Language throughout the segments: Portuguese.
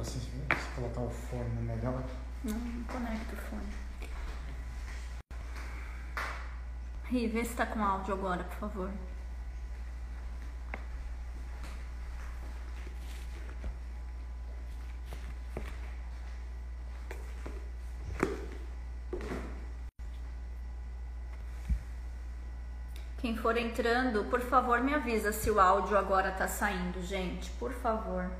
Tata falou assim, se colocar o fone é melhor. Não, não conecta o fone. Ri, vê se tá com áudio agora, por favor. Quem for entrando, por favor, me avisa se o áudio agora tá saindo, gente. Por favor.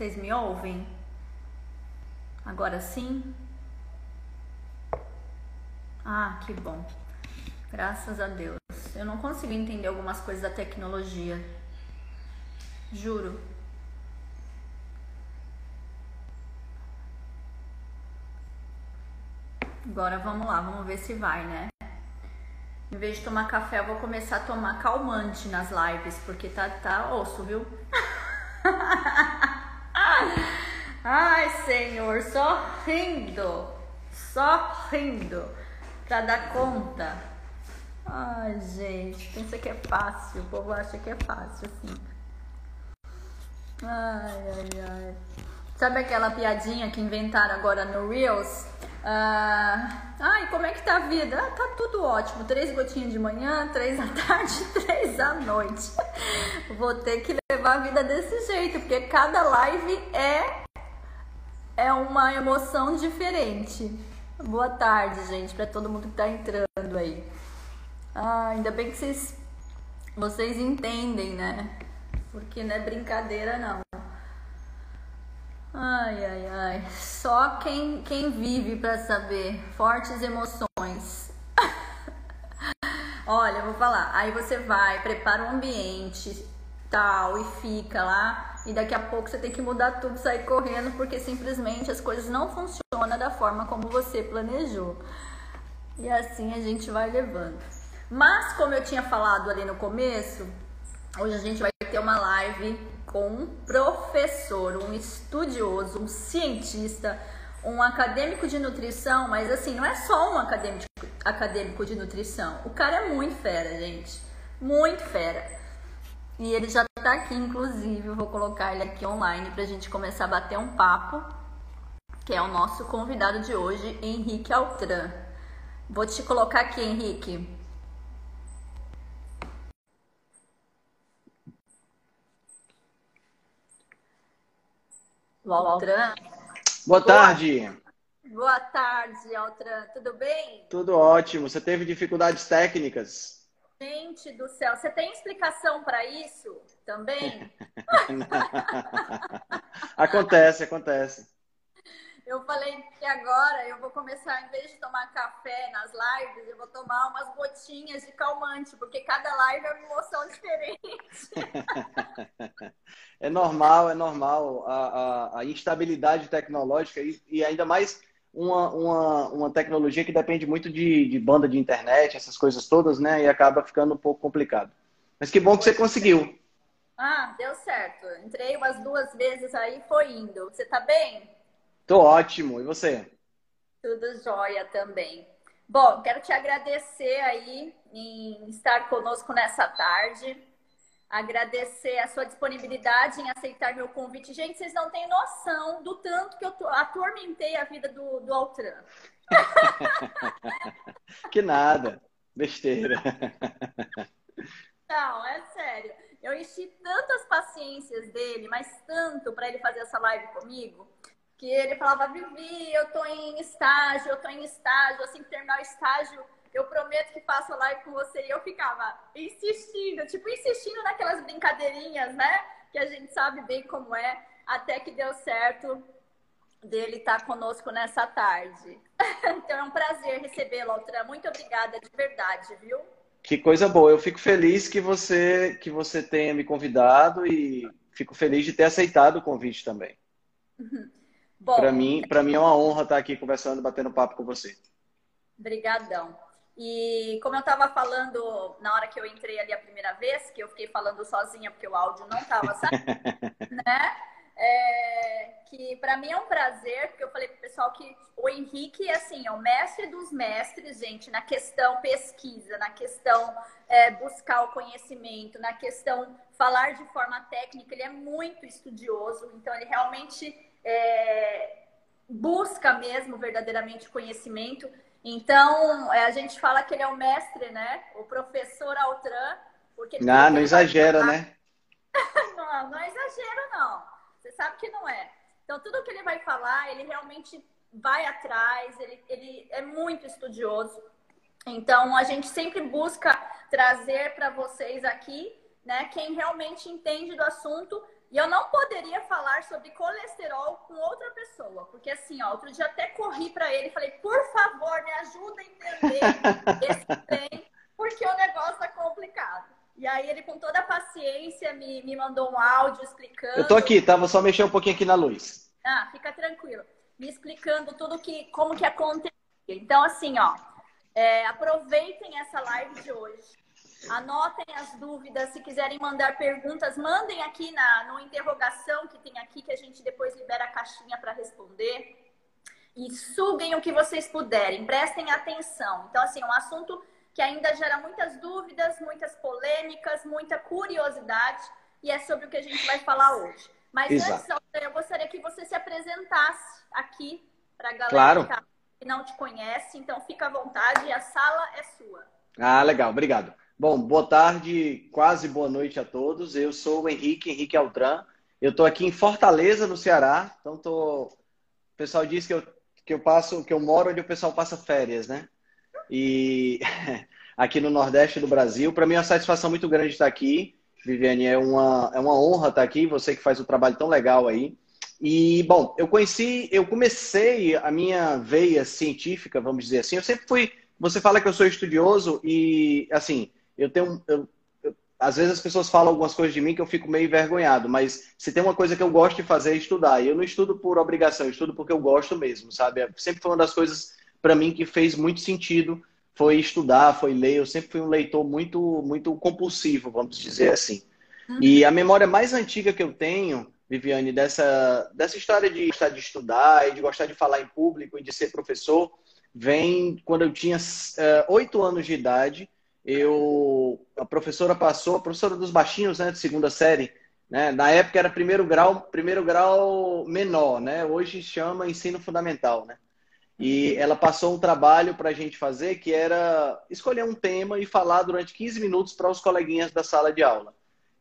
Vocês me ouvem? Agora sim? Ah, que bom. Graças a Deus. Eu não consigo entender algumas coisas da tecnologia. Juro. Agora vamos lá, vamos ver se vai, né? Em vez de tomar café, eu vou começar a tomar calmante nas lives, porque tá, tá osso, viu? Ai, Senhor, só rindo, só rindo pra dar conta. Ai, gente, pensa que é fácil, o povo acha que é fácil, assim. Ai, ai, ai. Sabe aquela piadinha que inventaram agora no Reels? Ah, ai, como é que tá a vida? Ah, tá tudo ótimo. Três gotinhas de manhã, três à tarde, três à noite. Vou ter que levar a vida desse jeito, porque cada live é é uma emoção diferente. Boa tarde, gente, para todo mundo que tá entrando aí. Ah, ainda bem que vocês vocês entendem, né? Porque não é brincadeira não. Ai, ai, ai. Só quem, quem vive para saber. Fortes emoções. Olha, eu vou falar. Aí você vai, prepara o um ambiente, tal, e fica lá. E daqui a pouco você tem que mudar tudo, sair correndo, porque simplesmente as coisas não funcionam da forma como você planejou. E assim a gente vai levando. Mas, como eu tinha falado ali no começo, hoje a gente vai ter uma live com um professor, um estudioso, um cientista, um acadêmico de nutrição, mas assim, não é só um acadêmico, acadêmico de nutrição. O cara é muito fera, gente. Muito fera. E ele já tá aqui, inclusive, eu vou colocar ele aqui online pra gente começar a bater um papo, que é o nosso convidado de hoje, Henrique Altran. Vou te colocar aqui, Henrique. Altran. Boa tarde. Boa tarde, Altran. Tudo bem? Tudo ótimo. Você teve dificuldades técnicas? Gente do céu, você tem explicação para isso também? acontece, acontece. Eu falei que agora eu vou começar, em vez de tomar café nas lives, eu vou tomar umas gotinhas de calmante, porque cada live é uma emoção diferente. é normal, é normal. A, a, a instabilidade tecnológica e, e, ainda mais uma, uma, uma tecnologia que depende muito de, de banda de internet, essas coisas todas, né? E acaba ficando um pouco complicado. Mas que bom que você conseguiu. Ah, deu certo. Entrei umas duas vezes aí, foi indo. Você tá bem? Tô ótimo. E você? Tudo jóia também. Bom, quero te agradecer aí em estar conosco nessa tarde. Agradecer a sua disponibilidade em aceitar meu convite. Gente, vocês não têm noção do tanto que eu atormentei a vida do, do Altran. Que nada. Besteira. Não, é sério. Eu enchi tantas paciências dele, mas tanto para ele fazer essa live comigo, que ele falava, Vivi, eu tô em estágio, eu tô em estágio, assim que terminar o estágio, eu prometo que faço live com você. E eu ficava insistindo, tipo, insistindo naquelas brincadeirinhas, né? Que a gente sabe bem como é, até que deu certo dele estar conosco nessa tarde. então é um prazer recebê-lo, Altran. Muito obrigada de verdade, viu? Que coisa boa. Eu fico feliz que você que você tenha me convidado e fico feliz de ter aceitado o convite também. Para mim, para mim é uma honra estar aqui conversando, batendo papo com você. Obrigadão. E como eu estava falando na hora que eu entrei ali a primeira vez, que eu fiquei falando sozinha porque o áudio não estava saindo, né? É, que para mim é um prazer, porque eu falei pro pessoal que o Henrique assim, é o mestre dos mestres, gente, na questão pesquisa, na questão é, buscar o conhecimento, na questão falar de forma técnica, ele é muito estudioso, então ele realmente é, busca mesmo verdadeiramente conhecimento. Então, é, a gente fala que ele é o mestre, né? O professor Altran. Porque não, não exagera, né? não, não é exagero, não. Você sabe que não é. Então, tudo que ele vai falar, ele realmente vai atrás, ele, ele é muito estudioso. Então, a gente sempre busca trazer para vocês aqui, né, quem realmente entende do assunto. E eu não poderia falar sobre colesterol com outra pessoa, porque assim, ó, outro dia até corri para ele e falei, por favor, me ajuda a entender esse trem, porque o negócio é complicado. E aí ele, com toda a paciência, me, me mandou um áudio explicando. Eu tô aqui, tá? Vou só mexer um pouquinho aqui na luz. Ah, fica tranquilo. Me explicando tudo que, como que aconteceu. Então, assim, ó, é, aproveitem essa live de hoje. Anotem as dúvidas. Se quiserem mandar perguntas, mandem aqui na no interrogação que tem aqui, que a gente depois libera a caixinha para responder. E suguem o que vocês puderem. Prestem atenção. Então, assim, um assunto que ainda gera muitas dúvidas, muitas polêmicas, muita curiosidade, e é sobre o que a gente vai falar hoje. Mas Exato. antes, eu gostaria que você se apresentasse aqui para a galera claro. que não te conhece, então fica à vontade, a sala é sua. Ah, legal, obrigado. Bom, boa tarde, quase boa noite a todos. Eu sou o Henrique, Henrique Altran. Eu estou aqui em Fortaleza, no Ceará. Então, tô... o pessoal diz que eu, que eu passo, que eu moro onde o pessoal passa férias, né? e aqui no Nordeste do Brasil. Para mim é uma satisfação muito grande estar aqui. Viviane, é uma, é uma honra estar aqui, você que faz um trabalho tão legal aí. E, bom, eu conheci, eu comecei a minha veia científica, vamos dizer assim. Eu sempre fui. Você fala que eu sou estudioso e, assim, eu tenho. Eu, eu, às vezes as pessoas falam algumas coisas de mim que eu fico meio envergonhado, mas se tem uma coisa que eu gosto de fazer é estudar. E eu não estudo por obrigação, eu estudo porque eu gosto mesmo, sabe? Sempre foi uma das coisas para mim que fez muito sentido foi estudar, foi ler. Eu sempre fui um leitor muito, muito compulsivo, vamos dizer assim. Uhum. E a memória mais antiga que eu tenho, Viviane, dessa, dessa história de gostar de estudar e de gostar de falar em público e de ser professor, vem quando eu tinha eh, oito uh, anos de idade. Eu, a professora passou, a professora dos baixinhos, né, de segunda série, né? Na época era primeiro grau, primeiro grau menor, né? Hoje chama ensino fundamental, né? E ela passou um trabalho para a gente fazer que era escolher um tema e falar durante 15 minutos para os coleguinhas da sala de aula.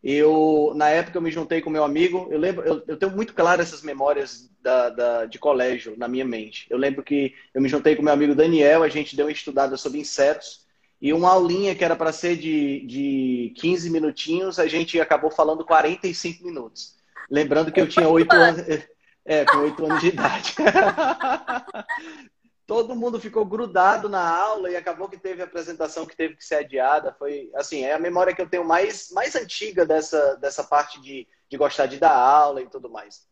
Eu, na época, eu me juntei com meu amigo. Eu lembro, eu, eu tenho muito claro essas memórias da, da, de colégio na minha mente. Eu lembro que eu me juntei com meu amigo Daniel, a gente deu uma estudada sobre insetos. E uma aulinha que era para ser de, de 15 minutinhos, a gente acabou falando 45 minutos. Lembrando que eu tinha 8 anos. É, com oito anos de idade. Todo mundo ficou grudado na aula e acabou que teve a apresentação que teve que ser adiada. Foi, assim, é a memória que eu tenho mais, mais antiga dessa, dessa parte de, de gostar de dar aula e tudo mais.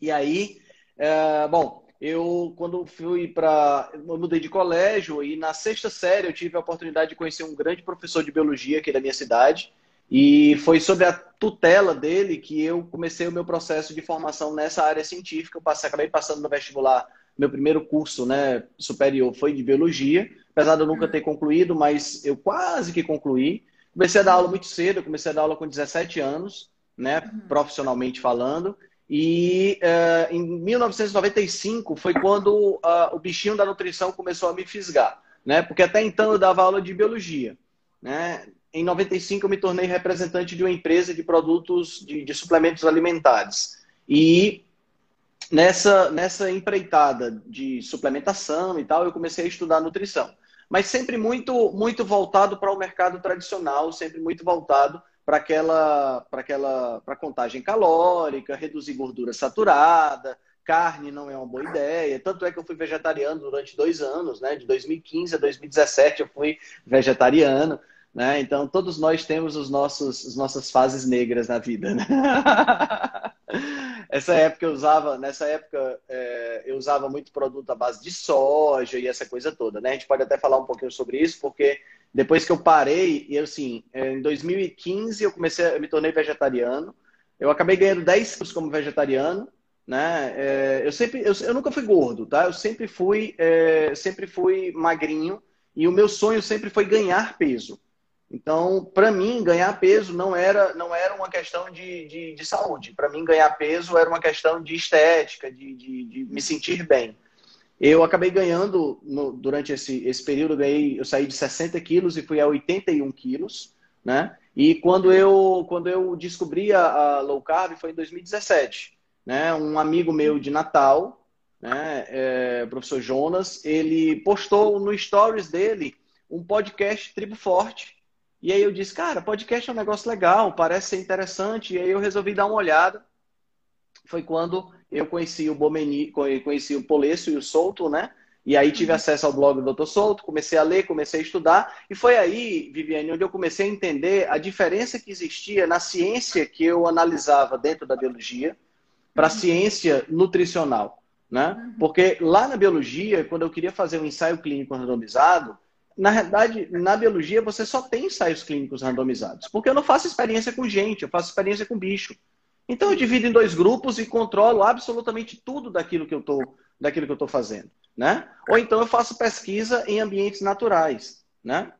E aí, é, bom, eu quando fui para. Eu mudei de colégio e na sexta série eu tive a oportunidade de conhecer um grande professor de biologia aqui da minha cidade. E foi sobre a tutela dele que eu comecei o meu processo de formação nessa área científica. Eu passei, acabei passando no vestibular. Meu primeiro curso né, superior foi de biologia, apesar de eu nunca ter concluído, mas eu quase que concluí. Comecei a dar aula muito cedo, comecei a dar aula com 17 anos, né, profissionalmente falando. E uh, em 1995 foi quando uh, o bichinho da nutrição começou a me fisgar. né? Porque até então eu dava aula de biologia, né? Em 95 eu me tornei representante de uma empresa de produtos de, de suplementos alimentares. E nessa, nessa empreitada de suplementação e tal, eu comecei a estudar nutrição. Mas sempre muito, muito voltado para o mercado tradicional, sempre muito voltado para aquela, para aquela, para contagem calórica, reduzir gordura saturada, carne não é uma boa ideia. Tanto é que eu fui vegetariano durante dois anos, né? De 2015 a 2017 eu fui vegetariano. Né? Então, todos nós temos os nossos, as nossas fases negras na vida. Né? essa época eu usava, nessa época é, eu usava muito produto à base de soja e essa coisa toda, né? A gente pode até falar um pouquinho sobre isso, porque depois que eu parei, e assim, é, em 2015 eu comecei, eu me tornei vegetariano. Eu acabei ganhando 10 quilos como vegetariano, né? É, eu sempre, eu, eu, nunca fui gordo, tá? Eu sempre fui, é, sempre fui magrinho e o meu sonho sempre foi ganhar peso. Então, para mim, ganhar peso não era, não era uma questão de, de, de saúde. Para mim, ganhar peso era uma questão de estética, de, de, de me sentir bem. Eu acabei ganhando, no, durante esse, esse período, eu, ganhei, eu saí de 60 quilos e fui a 81 quilos. Né? E quando eu, quando eu descobri a, a low carb foi em 2017. Né? Um amigo meu de Natal, né? É, professor Jonas, ele postou no stories dele um podcast Tribo Forte, e aí eu disse, cara, podcast é um negócio legal, parece ser interessante. E aí eu resolvi dar uma olhada. Foi quando eu conheci o Bomeni, conheci o Polesso e o Souto, né? E aí tive uhum. acesso ao blog do Dr. Souto, comecei a ler, comecei a estudar. E foi aí, Viviane, onde eu comecei a entender a diferença que existia na ciência que eu analisava dentro da biologia para a uhum. ciência nutricional. Né? Uhum. Porque lá na biologia, quando eu queria fazer um ensaio clínico randomizado, na realidade, na biologia, você só tem ensaios clínicos randomizados. Porque eu não faço experiência com gente, eu faço experiência com bicho. Então eu divido em dois grupos e controlo absolutamente tudo daquilo que eu estou daquilo que eu estou fazendo, né? Ou então eu faço pesquisa em ambientes naturais, né?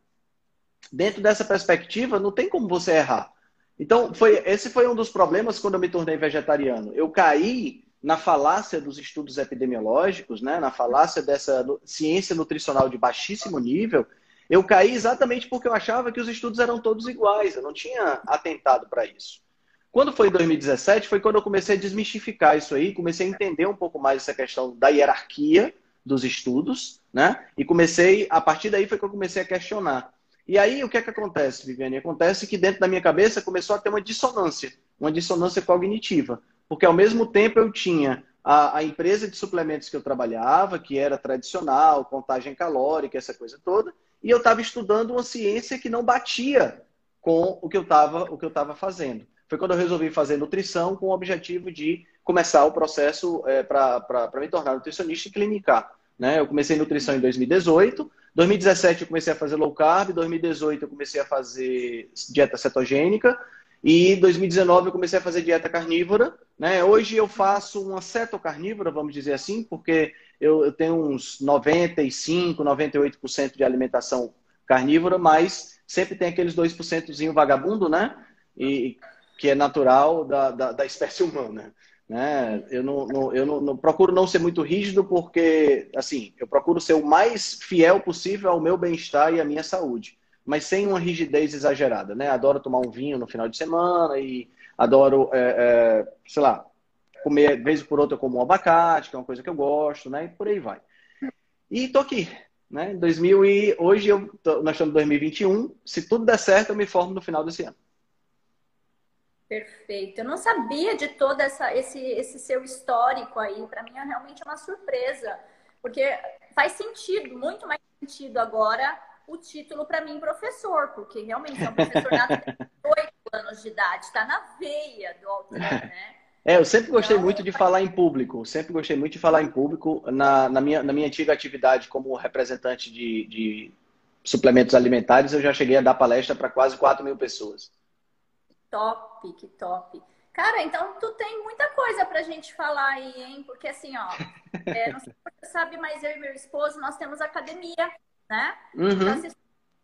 Dentro dessa perspectiva, não tem como você errar. Então, foi, esse foi um dos problemas quando eu me tornei vegetariano. Eu caí na falácia dos estudos epidemiológicos, né, na falácia dessa ciência nutricional de baixíssimo nível, eu caí exatamente porque eu achava que os estudos eram todos iguais, eu não tinha atentado para isso. Quando foi em 2017, foi quando eu comecei a desmistificar isso aí, comecei a entender um pouco mais essa questão da hierarquia dos estudos, né? E comecei, a partir daí foi que eu comecei a questionar. E aí o que é que acontece, Viviane? Acontece que dentro da minha cabeça começou a ter uma dissonância, uma dissonância cognitiva. Porque ao mesmo tempo eu tinha a, a, empresa de suplementos que eu trabalhava, que era tradicional, contagem calórica, essa coisa toda, e eu estava estudando uma ciência que não batia com o que eu estava fazendo. Foi quando eu resolvi fazer nutrição com o objetivo de começar o processo é, para me tornar nutricionista e clinicar. Né? Eu comecei nutrição em 2018, 2017 eu comecei a fazer low carb, 2018 eu comecei a fazer dieta cetogênica, e em 2019 eu comecei a fazer dieta carnívora. Né? Hoje eu faço uma cetocarnívora, vamos dizer assim, porque eu, eu tenho uns 95, 98% de alimentação carnívora, mas sempre tem aqueles 2% vagabundo, né? E, que é natural da, da, da espécie humana. Né? Eu, não, não eu não, não, procuro não ser muito rígido, porque assim, eu procuro ser o mais fiel possível ao meu bem-estar e à minha saúde mas sem uma rigidez exagerada, né? Adoro tomar um vinho no final de semana e adoro, é, é, sei lá, comer, vez por outra, como um abacate, que é uma coisa que eu gosto, né? E por aí vai. E tô aqui, né? 2000 e hoje eu tô, nós estamos em 2021. Se tudo der certo, eu me formo no final desse ano. Perfeito. Eu não sabia de todo essa, esse, esse seu histórico aí. Para mim é realmente uma surpresa, porque faz sentido, muito mais sentido agora o título para mim professor, porque realmente é um professor de 8 anos de idade, está na veia do Altran, né? É, eu sempre gostei então, muito de falar em público, sempre gostei muito de falar em público. Na, na, minha, na minha antiga atividade como representante de, de suplementos alimentares, eu já cheguei a dar palestra para quase 4 mil pessoas. Top, que top. Cara, então tu tem muita coisa pra gente falar aí, hein? Porque assim, ó, é, não sei se você sabe, mas eu e meu esposo, nós temos academia né? Uhum. Então,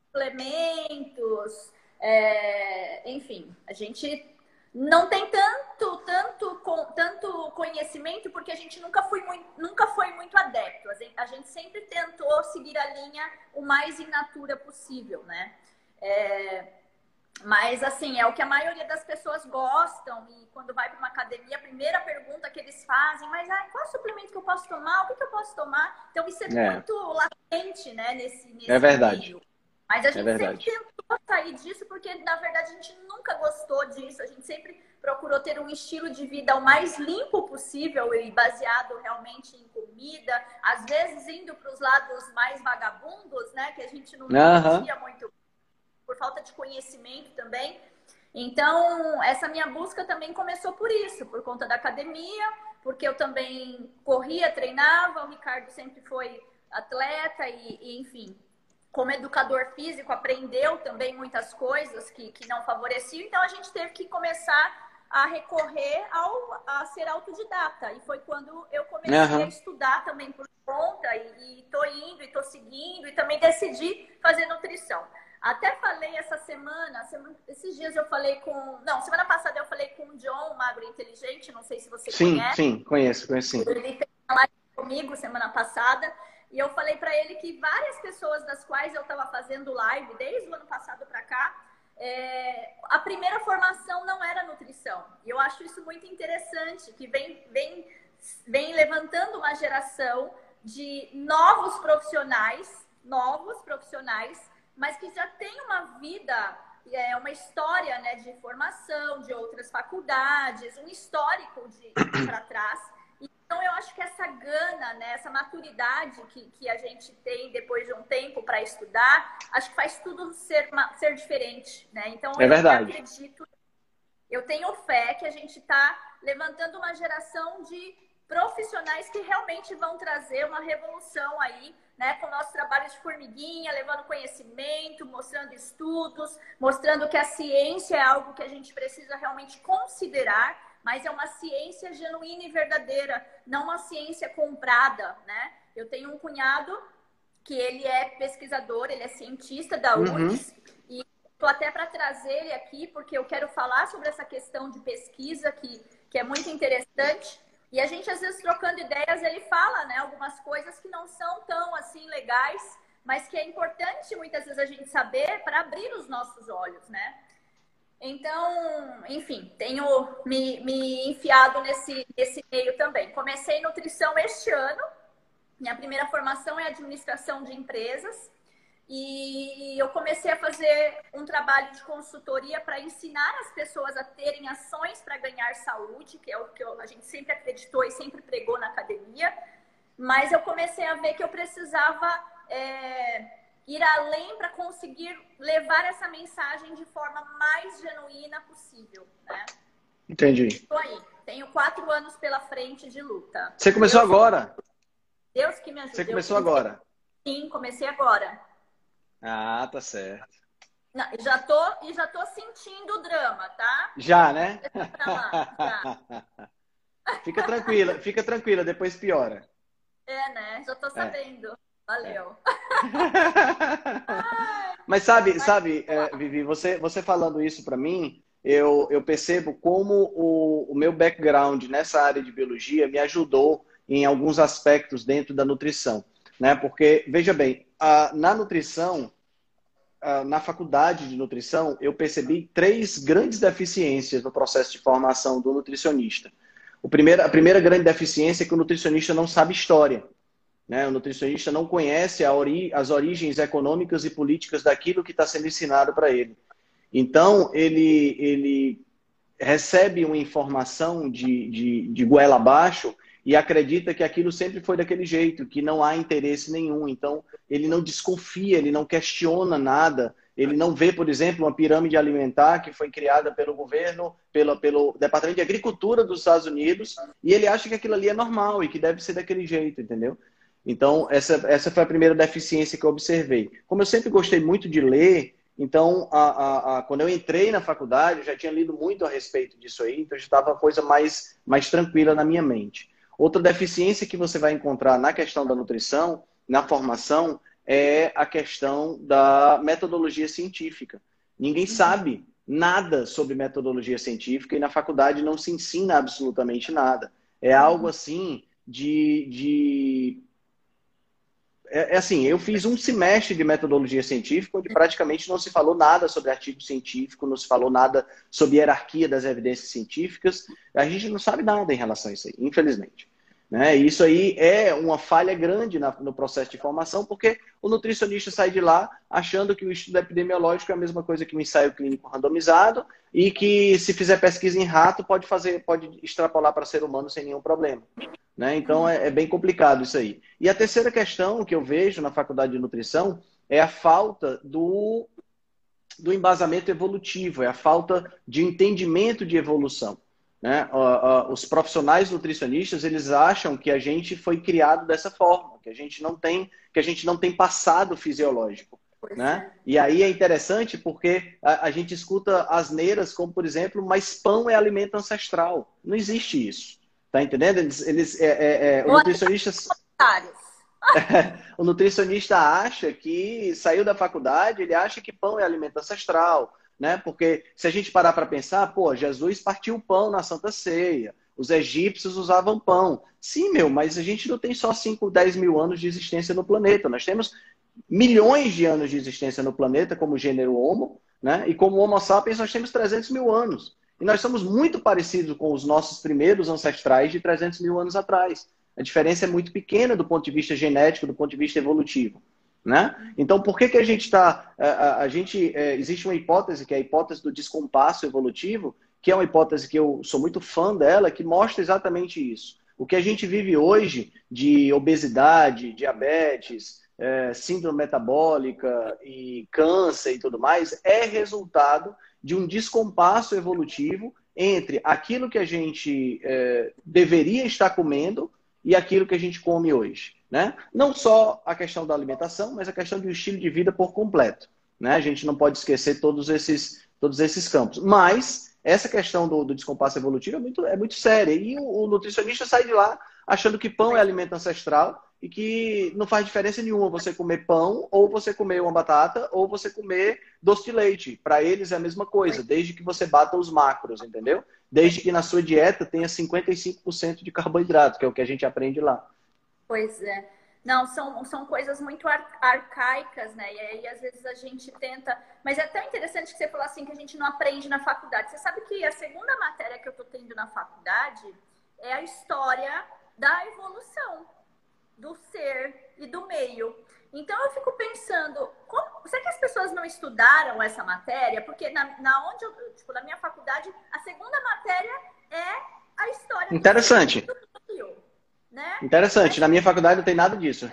suplementos, é, enfim, a gente não tem tanto tanto, tanto, com, tanto conhecimento porque a gente nunca foi muito, nunca foi muito adepto. A gente sempre tentou seguir a linha o mais in natura possível, né? É, mas, assim, é o que a maioria das pessoas gostam. E quando vai para uma academia, a primeira pergunta que eles fazem, mas ah, qual suplemento que eu posso tomar? O que, que eu posso tomar? Então, isso é, é. muito latente, né, nesse, nesse É verdade. Meio. Mas a é gente é sempre tentou sair disso, porque, na verdade, a gente nunca gostou disso. A gente sempre procurou ter um estilo de vida o mais limpo possível e baseado realmente em comida. Às vezes, indo para os lados mais vagabundos, né, que a gente não uhum. muito por falta de conhecimento também. Então, essa minha busca também começou por isso, por conta da academia, porque eu também corria, treinava, o Ricardo sempre foi atleta e, e enfim, como educador físico, aprendeu também muitas coisas que, que não favoreciam, então a gente teve que começar a recorrer ao, a ser autodidata. E foi quando eu comecei uhum. a estudar também por conta, e, estou indo, e estou seguindo, e também decidi fazer nutrição. Até falei essa semana, semana, esses dias eu falei com. Não, semana passada eu falei com o John, Magro Inteligente, não sei se você sim, conhece. Sim, sim, conheço, conheço sim. Ele fez uma live comigo semana passada. E eu falei para ele que várias pessoas das quais eu estava fazendo live desde o ano passado para cá, é, a primeira formação não era nutrição. E eu acho isso muito interessante, que vem, vem, vem levantando uma geração de novos profissionais, novos profissionais mas que já tem uma vida, é, uma história né, de formação, de outras faculdades, um histórico de para trás. Então, eu acho que essa gana, né, essa maturidade que, que a gente tem depois de um tempo para estudar, acho que faz tudo ser, ser diferente. Né? Então, é eu verdade. acredito, eu tenho fé que a gente está levantando uma geração de profissionais que realmente vão trazer uma revolução aí né, com o nosso trabalho de formiguinha, levando conhecimento, mostrando estudos, mostrando que a ciência é algo que a gente precisa realmente considerar, mas é uma ciência genuína e verdadeira, não uma ciência comprada, né? Eu tenho um cunhado que ele é pesquisador, ele é cientista da UNES, uhum. e estou até para trazer ele aqui, porque eu quero falar sobre essa questão de pesquisa que, que é muito interessante. E a gente, às vezes, trocando ideias, ele fala né, algumas coisas que não são tão assim legais, mas que é importante muitas vezes a gente saber para abrir os nossos olhos, né? Então, enfim, tenho me, me enfiado nesse, nesse meio também. Comecei nutrição este ano. Minha primeira formação é administração de empresas. E eu comecei a fazer um trabalho de consultoria para ensinar as pessoas a terem ações para ganhar saúde, que é o que a gente sempre acreditou e sempre pregou na academia. Mas eu comecei a ver que eu precisava é, ir além para conseguir levar essa mensagem de forma mais genuína possível. Né? Entendi. Estou aí. Tenho quatro anos pela frente de luta. Você começou Deus, agora? Deus que me ajude. Você começou agora? Sim, comecei agora. Ah, tá certo. Não, já tô e já tô sentindo o drama, tá? Já, né? Lá, já. fica tranquila, fica tranquila, depois piora. É, né? Já tô é. sabendo. É. Valeu. Mas sabe, sabe, é, Vivi, você, você falando isso para mim, eu, eu percebo como o, o meu background nessa área de biologia me ajudou em alguns aspectos dentro da nutrição. Né? Porque, veja bem, a, na nutrição, na faculdade de nutrição, eu percebi três grandes deficiências no processo de formação do nutricionista. O primeiro, a primeira grande deficiência é que o nutricionista não sabe história. Né? O nutricionista não conhece ori as origens econômicas e políticas daquilo que está sendo ensinado para ele. Então, ele, ele recebe uma informação de, de, de goela abaixo e acredita que aquilo sempre foi daquele jeito, que não há interesse nenhum. Então, ele não desconfia, ele não questiona nada. Ele não vê, por exemplo, uma pirâmide alimentar que foi criada pelo governo, pelo, Departamento de Agricultura dos Estados Unidos, e ele acha que aquilo ali é normal e que deve ser daquele jeito, entendeu? Então, essa, essa foi a primeira deficiência que eu observei. Como eu sempre gostei muito de ler, então, a, a, a, quando eu entrei na faculdade, eu já tinha lido muito a respeito disso aí, então já estava coisa mais, mais tranquila na minha mente. Outra deficiência que você vai encontrar na questão da nutrição, na formação, é a questão da metodologia científica. Ninguém sabe nada sobre metodologia científica e na faculdade não se ensina absolutamente nada. É algo assim de. de... É, é assim, eu fiz um semestre de metodologia científica onde praticamente não se falou nada sobre artigo científico, não se falou nada sobre hierarquia das evidências científicas. A gente não sabe nada em relação a isso aí, infelizmente. Né? Isso aí é uma falha grande na, no processo de formação, porque o nutricionista sai de lá achando que o estudo epidemiológico é a mesma coisa que um ensaio clínico randomizado e que se fizer pesquisa em rato pode fazer, pode extrapolar para ser humano sem nenhum problema. Né? Então é, é bem complicado isso aí. E a terceira questão que eu vejo na faculdade de nutrição é a falta do, do embasamento evolutivo, é a falta de entendimento de evolução. Né? Os profissionais nutricionistas eles acham que a gente foi criado dessa forma, que a gente não tem, que a gente não tem passado fisiológico. né? É. E aí é interessante porque a, a, gente escuta asneiras como, por exemplo, mas pão é alimento ancestral. Não existe isso. Tá entendendo? Eles, eles é, é, é, o nutricionista. o nutricionista acha que saiu da faculdade, ele acha que pão é alimento ancestral né? Porque se a gente parar para pensar, pô, Jesus partiu o pão na Santa Ceia, os egípcios usavam pão. Sim, meu, mas a gente não tem só 5, 10 mil anos de existência no planeta. Nós temos milhões de anos de existência no planeta como gênero Homo, né? E como Homo sapiens nós temos 300 mil anos. E nós somos muito parecidos com os nossos primeiros ancestrais de 300 mil anos atrás. A diferença é muito pequena do ponto de vista genético, do ponto de vista evolutivo. Né? Então, por que, que a gente está. A, a, gente. É, existe uma hipótese, que é a hipótese do descompasso evolutivo, que é uma hipótese que eu sou muito fã dela, que mostra exatamente isso. O que a gente vive hoje de obesidade, diabetes, é, síndrome metabólica e câncer e tudo mais é resultado de um descompasso evolutivo entre aquilo que a gente é, deveria estar comendo e aquilo que a gente come hoje. Né? Não só a questão da alimentação, mas a questão do estilo de vida por completo. Né? A gente não pode esquecer todos esses, todos esses campos. Mas essa questão do, do descompasso evolutivo é muito, é muito séria. E o, o, nutricionista sai de lá achando que pão é alimento ancestral e que não faz diferença nenhuma você comer pão, ou você comer uma batata, ou você comer doce de leite. Para eles é a mesma coisa, desde que você bata os macros, entendeu? Desde que na sua dieta tenha 55% de carboidrato, que é o que a gente aprende lá. Pois é. Não, são, são coisas muito ar arcaicas, né? E aí, às vezes, a gente tenta. Mas é tão interessante que você falou assim que a gente não aprende na faculdade. Você sabe que a segunda matéria que eu tô tendo na faculdade é a história da evolução do ser e do meio. Então eu fico pensando, como, será que as pessoas não estudaram essa matéria? Porque na, na onde eu, tipo, na minha faculdade, a segunda matéria é a história Interessante. do meio. Né? Interessante. Na minha faculdade não tem nada disso.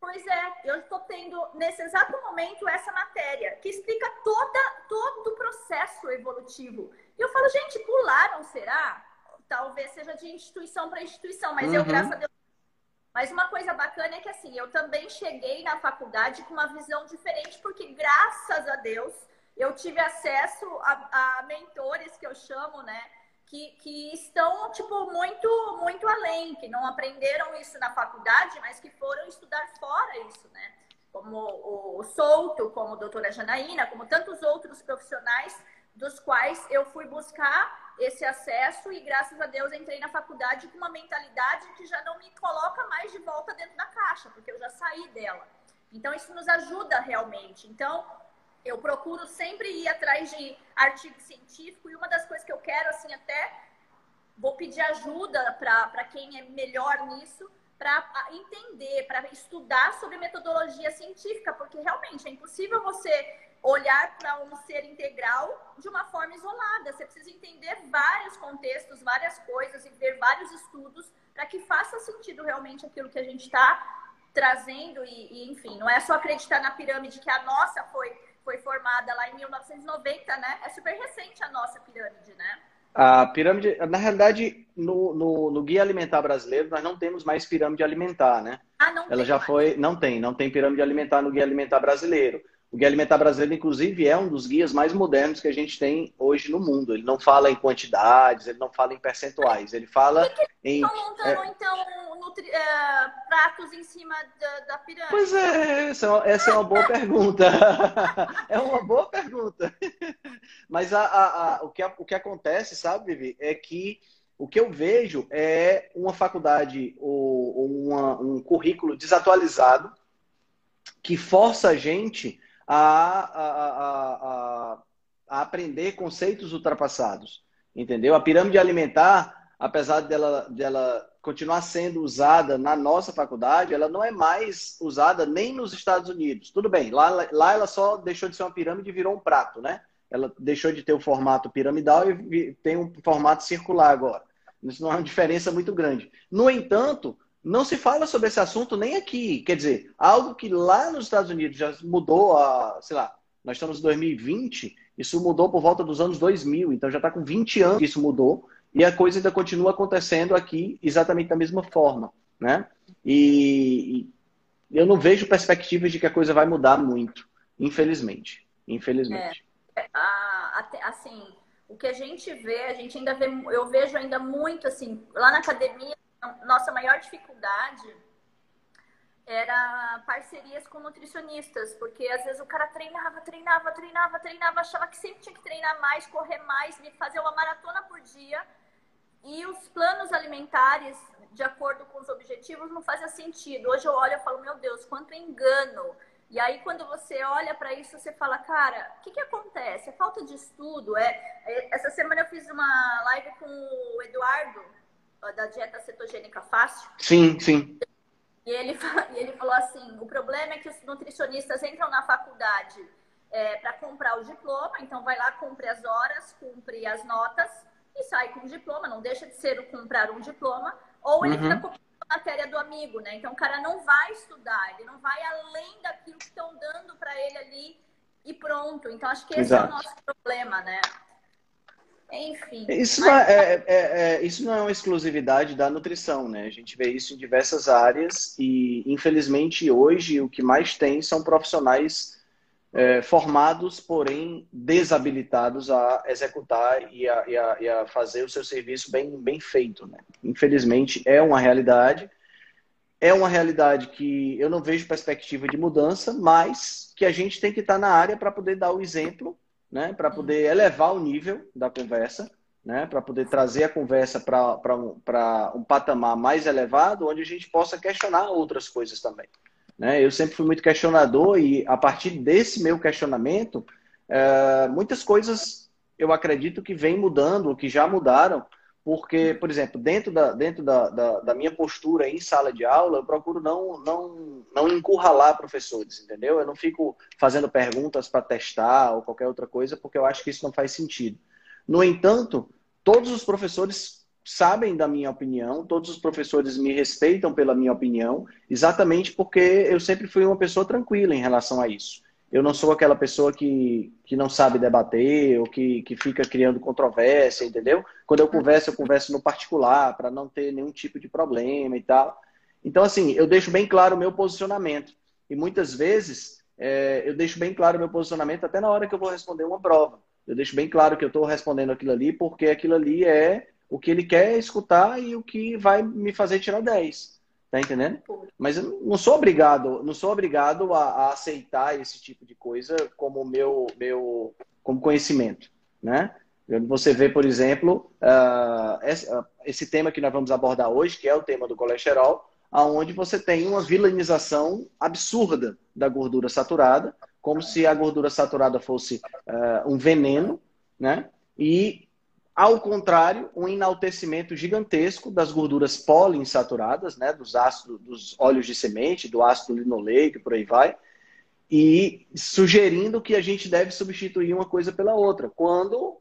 Pois é, eu estou tendo nesse exato momento essa matéria que explica toda, todo o processo evolutivo. E eu falo, gente, pularam, será? Talvez seja de instituição para instituição, mas uhum. eu, graças a Deus. Mas uma coisa bacana é que assim, eu também cheguei na faculdade com uma visão diferente, porque graças a Deus eu tive acesso a, a mentores que eu chamo, né? que, que estão, tipo, muito, muito além, que não aprenderam isso na faculdade, mas que foram estudar fora isso, né? Como o Souto, como a doutora Janaína, como tantos outros profissionais dos quais eu fui buscar esse acesso e graças a Deus entrei na faculdade com uma mentalidade que já não me coloca mais de volta dentro da caixa, porque eu já saí dela. Então isso nos ajuda realmente. Então, eu procuro sempre ir atrás de artigo científico e uma das coisas que eu quero, assim, até vou pedir ajuda para quem é melhor nisso, para entender, para estudar sobre metodologia científica, porque realmente é impossível você olhar para um ser integral de uma forma isolada. Você precisa entender vários contextos, várias coisas e ver vários estudos para que faça sentido realmente aquilo que a gente está trazendo e, e, enfim, não é só acreditar na pirâmide que a nossa foi foi formada lá em 1990, né? É super recente a nossa pirâmide, né? A pirâmide, na realidade, no, no, no, Guia Alimentar Brasileiro, nós não temos mais pirâmide alimentar, né? Ah, não Ela já mais. foi. Não tem, não tem pirâmide alimentar no Guia Alimentar Brasileiro. O Guia Alimentar Brasileiro, inclusive, é um dos guias mais modernos que a gente tem hoje no mundo. Ele não fala em quantidades, ele não fala em percentuais, ele fala em. Estão montando, é, então, nutri... é, pratos em cima da, da pirâmide? Pois é, essa é uma, essa é uma boa pergunta. é uma boa pergunta. Mas a, a, a, o, que, o que acontece, sabe, Vivi, é que o que eu vejo é uma faculdade ou, ou uma, um currículo desatualizado que força a gente a, a, a, a, aprender conceitos ultrapassados. Entendeu? A pirâmide alimentar, apesar dela, dela continuar sendo usada na nossa faculdade, ela não é mais usada nem nos Estados Unidos. Tudo bem, lá, lá ela só deixou de ser uma pirâmide e virou um prato, né? Ela deixou de ter o formato piramidal e tem um formato circular agora. Isso não é uma diferença muito grande. No entanto, não se fala sobre esse assunto nem aqui. Quer dizer, algo que lá nos Estados Unidos já mudou a, sei lá, nós estamos em 2020, isso mudou por volta dos anos 2000, então já está com 20 anos que isso mudou e a coisa ainda continua acontecendo aqui exatamente da mesma forma, né? E, e eu não vejo perspectivas de que a coisa vai mudar muito, infelizmente. Infelizmente. É, a, assim, o que a gente vê, a gente ainda vê, eu vejo ainda muito assim, lá na academia nossa maior dificuldade era parcerias com nutricionistas, porque às vezes o cara treinava, treinava, treinava, treinava, achava que sempre tinha que treinar mais, correr mais, fazer uma maratona por dia, e os planos alimentares, de acordo com os objetivos, não fazia sentido. Hoje eu olho e falo, meu Deus, quanto engano! E aí, quando você olha para isso, você fala, cara, o que, que acontece? É falta de estudo? É, é... Essa semana eu fiz uma live com o Eduardo, da dieta cetogênica fácil. Sim, sim. E ele, e ele falou assim: o problema é que os nutricionistas entram na faculdade é, para comprar o diploma, então vai lá, cumpre as horas, cumpre as notas e sai com o diploma, não deixa de ser o comprar um diploma, ou ele uhum. fica copiando a matéria do amigo, né? Então o cara não vai estudar, ele não vai além daquilo que estão dando para ele ali e pronto. Então acho que esse Exato. é o nosso problema, né? Enfim. Isso, mas... não é, é, é, isso não é uma exclusividade da nutrição, né? A gente vê isso em diversas áreas e, infelizmente, hoje o que mais tem são profissionais é, formados, porém desabilitados a executar e a, e, a, e a, fazer o seu serviço bem, bem feito, né? Infelizmente, é uma realidade. É uma realidade que eu não vejo perspectiva de mudança, mas que a gente tem que estar na área para poder dar o exemplo né, para poder elevar o nível da conversa, né, para poder trazer a conversa para um, um patamar mais elevado, onde a gente possa questionar outras coisas também. Né? Eu sempre fui muito questionador e a partir desse meu questionamento, é, muitas coisas eu acredito que vem mudando, que já mudaram, porque, por exemplo, dentro da, dentro da, da, da, minha postura em sala de aula, eu procuro não, não, não encurralar professores, entendeu? Eu não fico fazendo perguntas para testar ou qualquer outra coisa, porque eu acho que isso não faz sentido. No entanto, todos os professores sabem da minha opinião, todos os professores me respeitam pela minha opinião, exatamente porque eu sempre fui uma pessoa tranquila em relação a isso eu não sou aquela pessoa que, que não sabe debater ou que, que fica criando controvérsia, entendeu? Quando eu converso, eu converso no particular, para não ter nenhum tipo de problema e tal. Então, assim, eu deixo bem claro o meu posicionamento. E muitas vezes é, eu deixo bem claro o meu posicionamento até na hora que eu vou responder uma prova. Eu deixo bem claro que eu estou respondendo aquilo ali porque aquilo ali é o que ele quer escutar e o que vai me fazer tirar 10. Tá entendendo? Mas eu não sou obrigado, não sou obrigado a, a aceitar esse tipo de coisa como meu, meu como conhecimento, né? Você vê, por exemplo, uh, esse, tema que nós vamos abordar hoje, que é o tema do colesterol, aonde você tem uma vilanização absurda da gordura saturada, como se a gordura saturada fosse uh, um veneno, né? E ao contrário, um enaltecimento gigantesco das gorduras poliinsaturadas, né, dos ácidos, dos óleos de semente, do ácido linoleico, por aí vai, e sugerindo que a gente deve substituir uma coisa pela outra, quando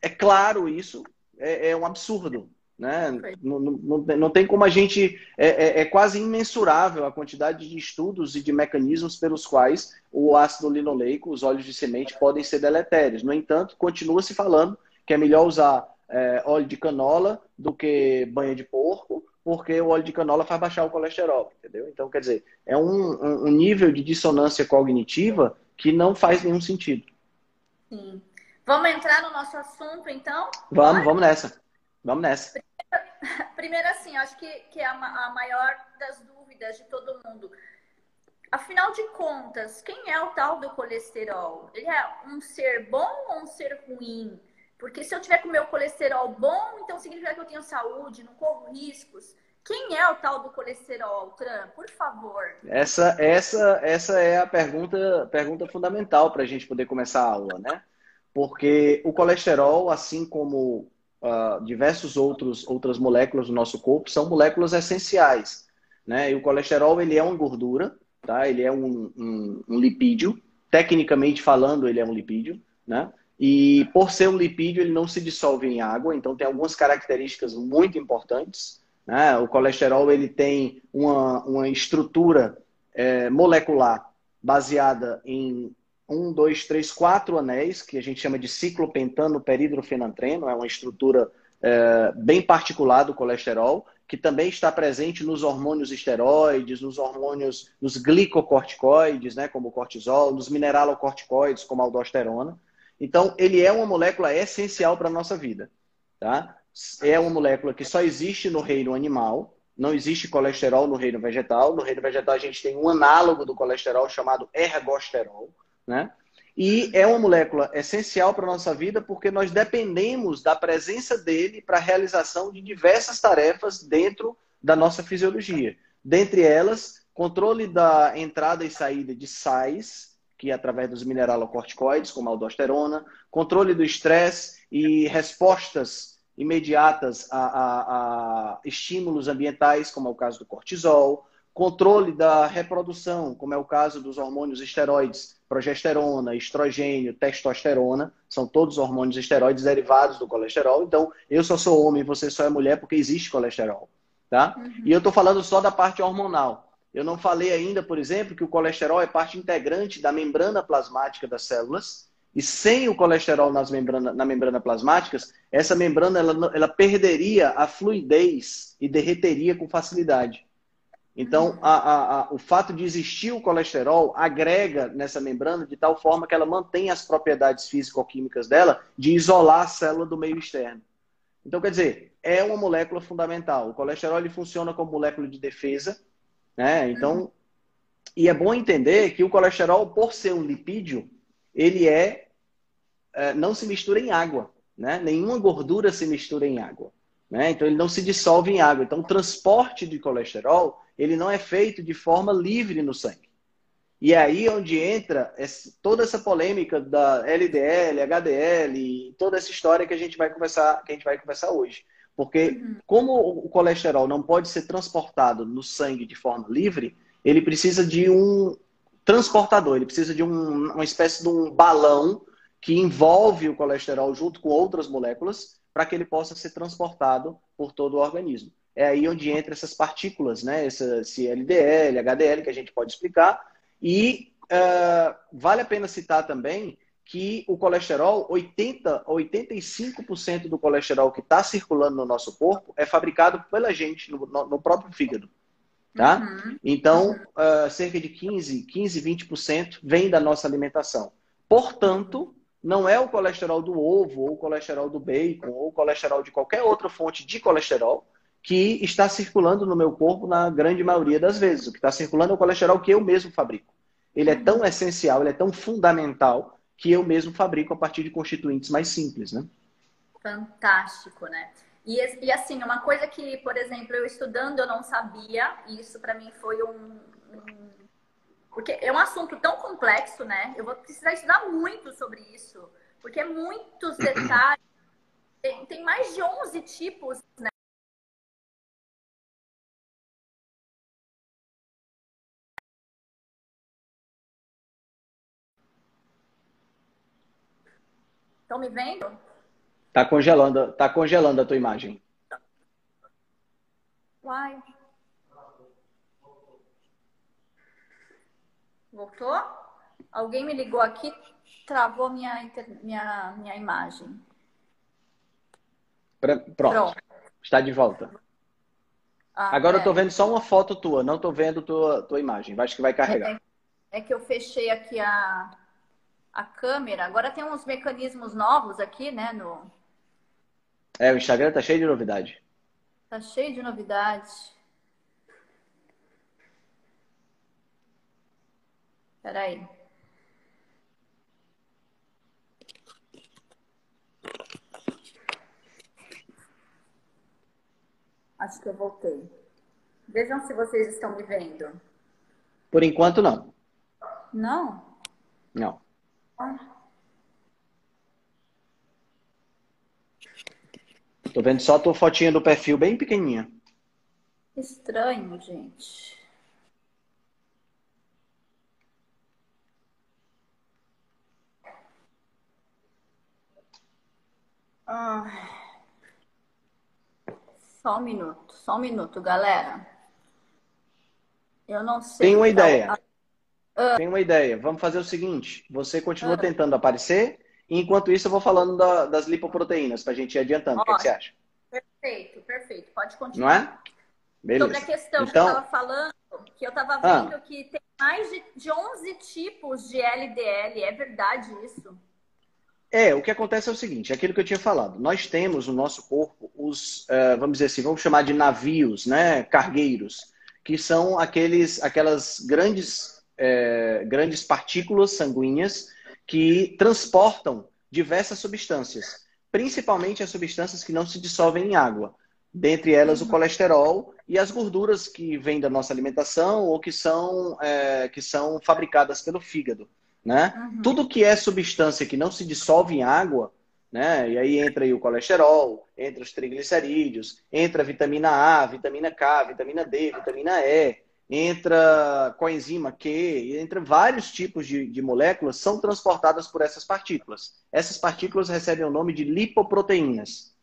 é claro isso, é, é um absurdo. Né? Não, não, não, tem como a gente. É, é, é, quase imensurável a quantidade de estudos e de mecanismos pelos quais o ácido linoleico, os óleos de semente, podem ser deletérios. No entanto, continua se falando que é melhor usar é, óleo de canola do que banha de porco, porque o óleo de canola faz baixar o colesterol, entendeu? Então, quer dizer, é um, um nível de dissonância cognitiva que não faz nenhum sentido. Sim. Vamos entrar no nosso assunto, então? Vamos, vamos nessa. Vamos nessa. Primeiro, primeiro assim, acho que, que é a, a maior das dúvidas de todo mundo. Afinal de contas, quem é o tal do colesterol? Ele é um ser bom ou um ser ruim? Porque se eu tiver com meu colesterol bom, então significa que eu tenho saúde, não corro riscos. Quem é o tal do colesterol, Tran? Por favor. Essa, essa, essa é a pergunta, pergunta fundamental para a gente poder começar a aula, né? Porque o colesterol, assim como uh, diversos outros outras moléculas do nosso corpo, são moléculas essenciais, né? E o colesterol ele é uma gordura, tá? Ele é um, um, um lipídio. Tecnicamente falando, ele é um lipídio, né? E por ser um lipídio, ele não se dissolve em água, então tem algumas características muito importantes. Né? O colesterol ele tem uma, uma estrutura é, molecular baseada em um, dois, três, quatro anéis, que a gente chama de ciclopentano peridrofenantreno, é uma estrutura é, bem particular do colesterol, que também está presente nos hormônios esteroides, nos hormônios, nos glicocorticoides, né, como o cortisol, nos mineralocorticoides, como a aldosterona. Então, ele é uma molécula essencial para a nossa vida. Tá? É uma molécula que só existe no reino animal, não existe colesterol no reino vegetal. No reino vegetal, a gente tem um análogo do colesterol chamado ergosterol. Né? E é uma molécula essencial para a nossa vida porque nós dependemos da presença dele para a realização de diversas tarefas dentro da nossa fisiologia. Dentre elas, controle da entrada e saída de sais, que é através dos mineralocorticoides, como a aldosterona, controle do estresse e respostas imediatas a, a, a, estímulos ambientais, como é o caso do cortisol, controle da reprodução, como é o caso dos hormônios esteroides, progesterona, estrogênio, testosterona, são todos hormônios esteroides derivados do colesterol. Então, eu só sou homem, você só é mulher porque existe colesterol, tá? Uhum. E eu estou falando só da parte hormonal. Eu não falei ainda, por exemplo, que o colesterol é parte integrante da membrana plasmática das células. E sem o colesterol nas membrana, na membrana plasmática, essa membrana ela, ela perderia a fluidez e derreteria com facilidade. Então, a, a, a, o fato de existir o colesterol agrega nessa membrana de tal forma que ela mantém as propriedades físico-químicas dela de isolar a célula do meio externo. Então, quer dizer, é uma molécula fundamental. O colesterol ele funciona como molécula de defesa, né? Então, e é bom entender que o colesterol, por ser um lipídio, ele é, é não se mistura em água, né? Nenhuma gordura se mistura em água, né? Então ele não se dissolve em água. Então, o transporte de colesterol ele não é feito de forma livre no sangue. E é aí onde entra toda essa polêmica da LDL, HDL, toda essa história que a gente vai conversar, que a gente vai conversar hoje. Porque uhum. como o colesterol não pode ser transportado no sangue de forma livre, ele precisa de um transportador, ele precisa de um, uma espécie de um balão que envolve o colesterol junto com outras moléculas para que ele possa ser transportado por todo o organismo é aí onde entra essas partículas, né? Essa, esse LDL, HDL, que a gente pode explicar. E uh, vale a pena citar também que o colesterol, 80 a 85% do colesterol que está circulando no nosso corpo é fabricado pela gente, no, no próprio fígado. Tá? Uhum. Então, uh, cerca de 15, 15, 20% vem da nossa alimentação. Portanto, não é o colesterol do ovo, ou o colesterol do bacon, ou o colesterol de qualquer outra fonte de colesterol que está circulando no meu corpo na grande maioria das vezes. O que está circulando é o colesterol que eu mesmo fabrico. Ele é tão essencial, ele é tão fundamental que eu mesmo fabrico a partir de constituintes mais simples, né? Fantástico, né? E, e assim, uma coisa que, por exemplo, eu estudando eu não sabia, e isso para mim foi um, um, Porque é um assunto tão complexo, né? Eu vou precisar estudar muito sobre isso, porque é muitos detalhes. Tem, tem mais de 11 tipos, né? Estão me vendo? Tá congelando, tá congelando a tua imagem. Uai. Voltou? Alguém me ligou aqui, travou minha, minha, minha imagem. Pronto. Pronto. Está de volta. Ah, Agora é. eu tô vendo só uma foto tua, não tô vendo tua, tua imagem. Acho que vai carregar. É, é que eu fechei aqui a, a câmera. Agora tem uns mecanismos novos aqui, né? No... É, o Instagram tá cheio de novidade. Tá cheio de novidade. Peraí. Acho que eu voltei. Vejam se vocês estão me vendo. Por enquanto, não. Não? Não. Tô vendo só a tua fotinha do perfil bem pequenininha. Estranho, gente. Ah. Só um minuto, só um minuto, galera. Eu não sei. Tem uma então, ideia. Ah. Tem uma ideia. Vamos fazer o seguinte: você continua tentando aparecer, e enquanto isso eu vou falando da- das lipoproteínas, pra gente ir adiantando. O que, que você acha? Perfeito, perfeito. Pode Não continuar. é? Beleza. Sobre a questão que Então- eu estava falando, que eu estava Ah. vendo que tem mais de, de 11 tipos de LDL. É verdade isso? É, o que acontece é o seguinte, é aquilo que eu tinha falado. Nós temos no nosso corpo os, eh, vamos dizer assim, vamos chamar de navios, né, cargueiros, que são aqueles, aquelas grandes, eh, grandes partículas sanguíneas que transportam diversas substâncias, principalmente as substâncias que não se dissolvem em água. Dentre elas, o colesterol e as gorduras que vêm da nossa alimentação ou que são, eh, que são fabricadas pelo fígado. Né? Uhum. Tudo que é substância que não se dissolve em água, né? E aí entra aí o colesterol, entra os triglicerídeos, entra a vitamina A, vitamina K, vitamina D, vitamina E, entra coenzima Q, entra vários tipos de, de moléculas são transportadas por essas partículas. Essas partículas recebem o nome de lipoproteínas,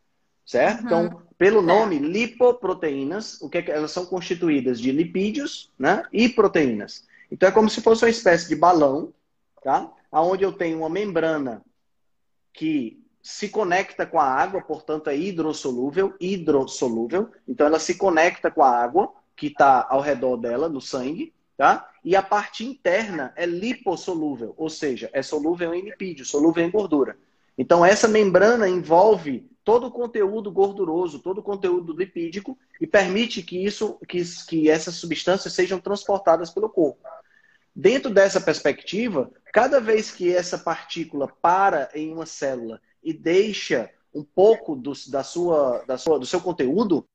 certo? Uhum. Então, pelo nome lipoproteínas, o que, é que elas são constituídas de lipídios, né? E proteínas. Então é como se fosse uma espécie de balão, tá? Onde eu tenho uma membrana que se conecta com a água, portanto é hidrossolúvel, hidrossolúvel. Então ela se conecta com a água que está ao redor dela, no sangue, tá? E a parte interna é lipossolúvel, ou seja, é solúvel em lipídio, solúvel em gordura. Então essa membrana envolve todo o conteúdo gorduroso, todo o conteúdo lipídico e permite que isso, que, que essas substâncias sejam transportadas pelo corpo. Dentro dessa perspectiva, cada vez que essa partícula para em uma célula e deixa um pouco do, da sua, da sua, do seu conteúdo,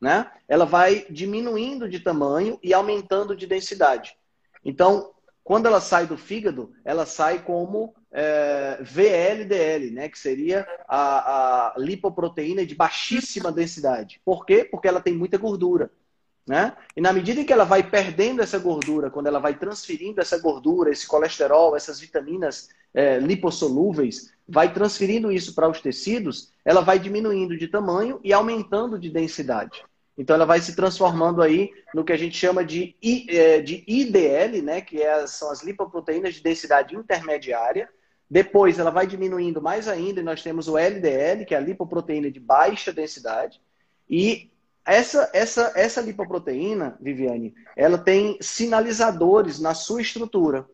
né, ela vai diminuindo de tamanho e aumentando de densidade. Então, quando ela sai do fígado, ela sai como é, VLDL, né, que seria a, a lipoproteína de baixíssima densidade. Por quê? Porque ela tem muita gordura. Né? E na medida em que ela vai perdendo essa gordura, quando ela vai transferindo essa gordura, esse colesterol, essas vitaminas é, lipossolúveis, vai transferindo isso para os tecidos, ela vai diminuindo de tamanho e aumentando de densidade. Então ela vai se transformando aí no que a gente chama de, é, de IDL, né? que é, são as lipoproteínas de densidade intermediária. Depois ela vai diminuindo mais ainda e nós temos o LDL, que é a lipoproteína de baixa densidade. E essa, essa, essa lipoproteína, Viviane, ela tem sinalizadores na sua estrutura,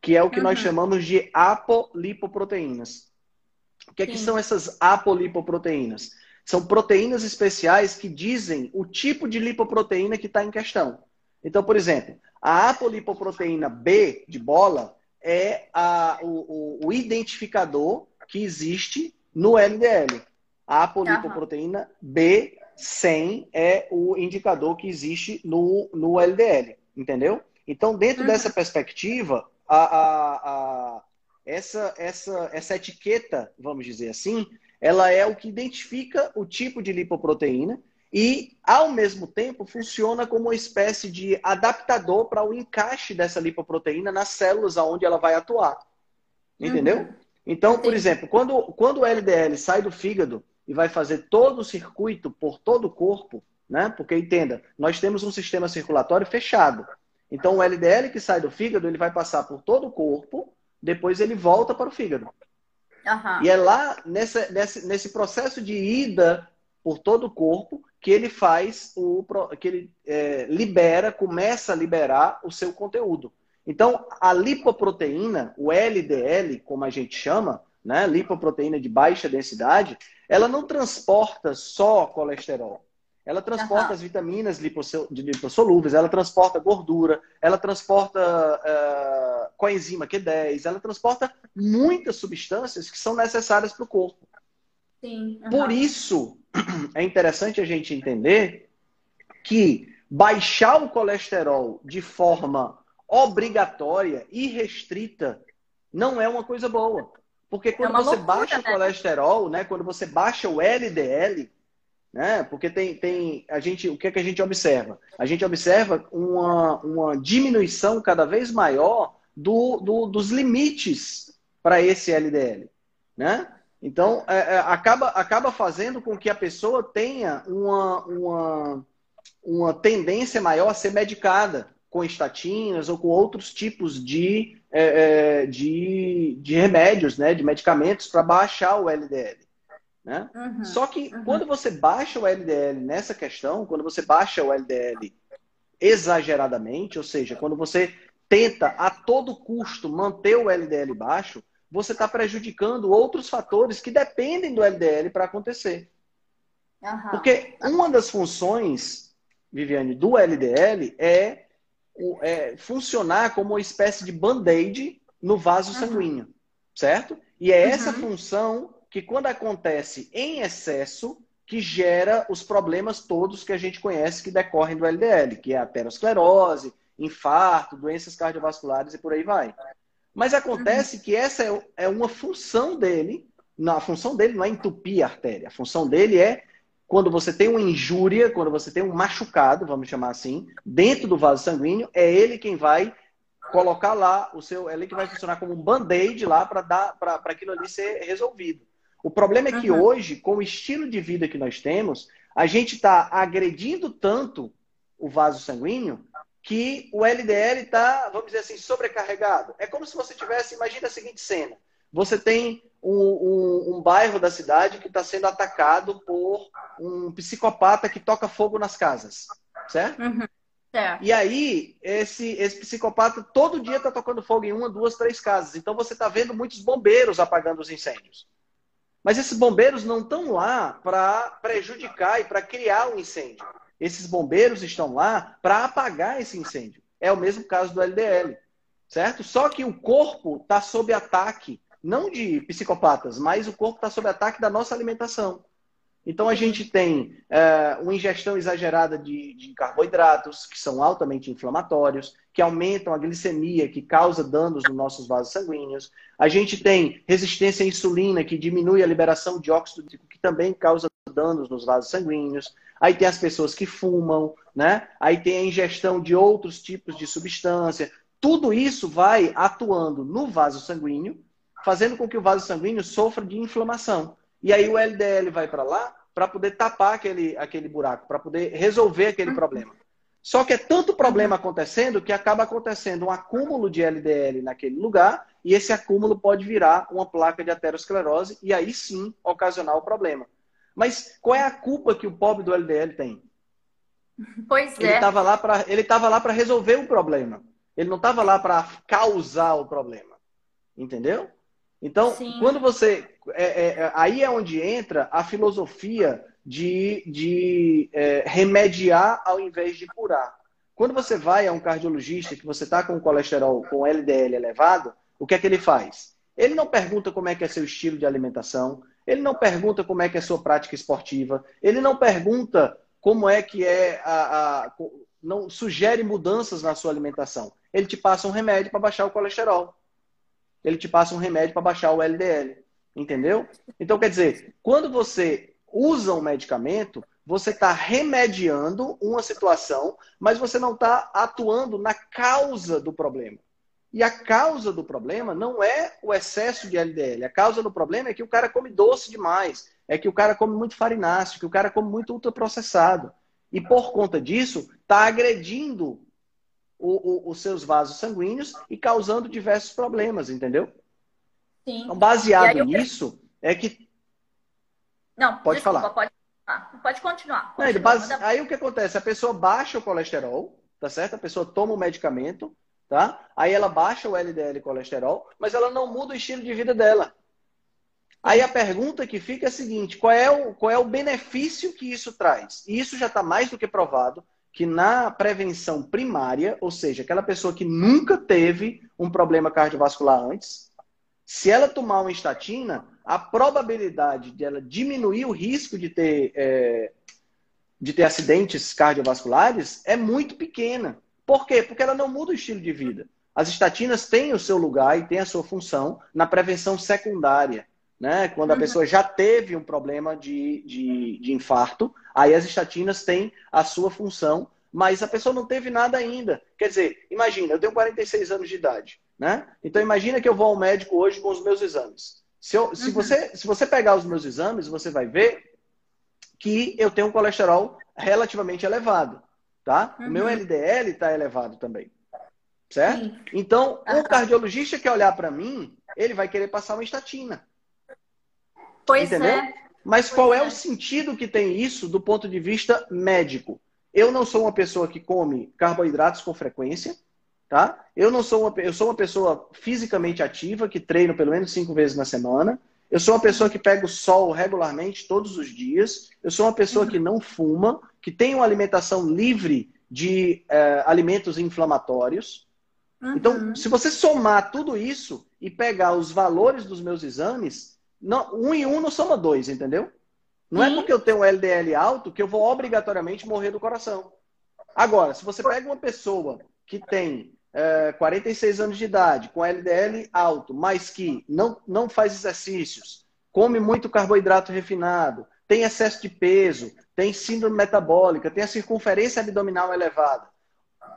que é o que Uhum. nós chamamos de apolipoproteínas. O que, é que são essas apolipoproteínas? São proteínas especiais que dizem o tipo de lipoproteína que está em questão. Então, por exemplo, a apolipoproteína B de bola é a, o, o- identificador que existe no LDL. A apolipoproteína B100 é o indicador que existe no, no LDL, entendeu? Então, dentro Uhum. dessa perspectiva, a, a, a- essa, essa, essa etiqueta, vamos dizer assim, ela é o que identifica o tipo de lipoproteína e, ao mesmo tempo, funciona como uma espécie de adaptador para o encaixe dessa lipoproteína nas células aonde ela vai atuar. Entendeu? Uhum. Então, por exemplo, quando, quando o LDL sai do fígado e vai fazer todo o circuito por todo o corpo, né? Porque entenda, nós temos um sistema circulatório fechado. Então, o LDL que sai do fígado, ele vai passar por todo o corpo, depois ele volta para o fígado. Aham. E é lá nessa, nesse, nesse processo de ida por todo o corpo que ele faz o que ele é, libera, começa a liberar o seu conteúdo. Então, a lipoproteína, o LDL, como a gente chama, né, lipoproteína de baixa densidade, ela não transporta só colesterol. Ela transporta uhum. as vitaminas lipossolúveis, ela transporta gordura, ela transporta uh, coenzima Q10, ela transporta muitas substâncias que são necessárias para o corpo. Sim, uhum. Por isso, é interessante a gente entender que baixar o colesterol de forma obrigatória e restrita não é uma coisa boa. Porque quando é você loucura, baixa né? o colesterol, né, quando você baixa o LDL, né, porque tem, tem a gente, o que, é que a gente observa? A gente observa uma, uma diminuição cada vez maior do, do dos limites para esse LDL, né? Então, é, é, acaba, acaba fazendo com que a pessoa tenha uma, uma, uma tendência maior a ser medicada com estatinas ou com outros tipos de, é, é de, de remédios, né, de medicamentos para baixar o LDL. Né? Uhum, Só que uhum. quando você baixa o LDL nessa questão, quando você baixa o LDL exageradamente, ou seja, quando você tenta a todo custo manter o LDL baixo, você está prejudicando outros fatores que dependem do LDL para acontecer. Uhum. Porque uma das funções, Viviane, do LDL é, é funcionar como uma espécie de band-aid no vaso sanguíneo, certo? E é essa uhum. função que, quando acontece em excesso, que gera os problemas todos que a gente conhece que decorrem do LDL, que é a aterosclerose, infarto, doenças cardiovasculares e por aí vai. Mas acontece uhum. que essa é, é uma função dele. Não, a função dele não é entupir a artéria. A função dele é quando você tem uma injúria, quando você tem um machucado, vamos chamar assim, dentro do vaso sanguíneo, é ele quem vai colocar lá o seu, é ele que vai funcionar como um band-aid lá para dar para aquilo ali ser resolvido. O problema é que uhum. hoje, com o estilo de vida que nós temos, a gente está agredindo tanto o vaso sanguíneo que o LDL está, vamos dizer assim, sobrecarregado. É como se você tivesse, imagina a seguinte cena: você tem um, um, um bairro da cidade que está sendo atacado por um psicopata que toca fogo nas casas, certo? Uhum. E aí, esse, esse psicopata todo dia está tocando fogo em uma, duas, três casas. Então você está vendo muitos bombeiros apagando os incêndios. Mas esses bombeiros não estão lá para prejudicar e para criar um incêndio. Esses bombeiros estão lá para apagar esse incêndio. É o mesmo caso do LDL, certo? Só que o corpo está sob ataque, não de psicopatas, mas o corpo está sob ataque da nossa alimentação. Então a gente tem é, uma ingestão exagerada de, de, carboidratos, que são altamente inflamatórios, que aumentam a glicemia, que causa danos nos nossos vasos sanguíneos. A gente tem resistência à insulina, que diminui a liberação de óxido nítrico, que também causa danos nos vasos sanguíneos. Aí tem as pessoas que fumam, né? Aí tem a ingestão de outros tipos de substância. Tudo isso vai atuando no vaso sanguíneo, fazendo com que o vaso sanguíneo sofra de inflamação. E aí o LDL vai para lá para poder tapar aquele, aquele buraco, para poder resolver aquele problema. Só que é tanto problema acontecendo que acaba acontecendo um acúmulo de LDL naquele lugar e esse acúmulo pode virar uma placa de aterosclerose e aí sim ocasionar o problema. Mas qual é a culpa que o pobre do LDL tem? Pois ele é. Tava lá pra, ele estava lá para resolver o problema. Ele não estava lá para causar o problema. Entendeu? Então, Sim. quando você. É, é, é, aí é onde entra a filosofia de, de é, remediar ao invés de curar. Quando você vai a um cardiologista que você está com colesterol, com LDL elevado, o que é que ele faz? Ele não pergunta como é que é seu estilo de alimentação, ele não pergunta como é que é sua prática esportiva, ele não pergunta como é que é a, a não sugere mudanças na sua alimentação. Ele te passa um remédio para baixar o colesterol. Ele te passa um remédio para baixar o LDL. Entendeu? Então, quer dizer, quando você usa um medicamento, você está remediando uma situação, mas você não está atuando na causa do problema. E a causa do problema não é o excesso de LDL. A causa do problema é que o cara come doce demais, é que o cara come muito farináceo, que o cara come muito ultraprocessado. E por conta disso, está agredindo o, o, os seus vasos sanguíneos e causando diversos problemas, entendeu? Sim. Então, baseado eu... nisso, é que. Não, pode desculpa, falar. Pode, pode continuar. Continua, base... Aí o que acontece? A pessoa baixa o colesterol, tá certo? A pessoa toma o medicamento, tá? Aí ela baixa o LDL colesterol, mas ela não muda o estilo de vida dela. Aí a pergunta que fica é a seguinte: qual é o, qual é o benefício que isso traz? E isso já está mais do que provado que na prevenção primária, ou seja, aquela pessoa que nunca teve um problema cardiovascular antes, se ela tomar uma estatina, a probabilidade de ela diminuir o risco de ter, é, de ter acidentes cardiovasculares é muito pequena. Por quê? Porque ela não muda o estilo de vida. As estatinas têm o seu lugar e têm a sua função na prevenção secundária. Né? Quando a uhum. pessoa já teve um problema de, de, de infarto, aí as estatinas têm a sua função, mas a pessoa não teve nada ainda. Quer dizer, imagina, eu tenho 46 anos de idade, né? Então imagina que eu vou ao médico hoje com os meus exames. Se, eu, se, uhum. você, se você pegar os meus exames, você vai ver que eu tenho um colesterol relativamente elevado, tá? Uhum. O meu LDL uhum. está elevado também, certo? Sim. Então, o cardiologista que olhar para mim, ele vai querer passar uma estatina. Pois Entendeu? é. Mas pois qual é, é o sentido que tem isso do ponto de vista médico? Eu não sou uma pessoa que come carboidratos com frequência, tá? Eu não sou uma, eu sou uma pessoa fisicamente ativa que treino pelo menos cinco vezes na semana. Eu sou uma pessoa que pega o sol regularmente todos os dias. Eu sou uma pessoa que não fuma, que tem uma alimentação livre de uh, alimentos inflamatórios. Uhum. Então, se você somar tudo isso e pegar os valores dos meus exames, não, um e um não soma dois, entendeu? Não é porque eu tenho um LDL alto que eu vou obrigatoriamente morrer do coração. Agora, se você pega uma pessoa que tem é, 46 anos de idade, com LDL alto, mas que não, não faz exercícios, come muito carboidrato refinado, tem excesso de peso, tem síndrome metabólica, tem a circunferência abdominal elevada.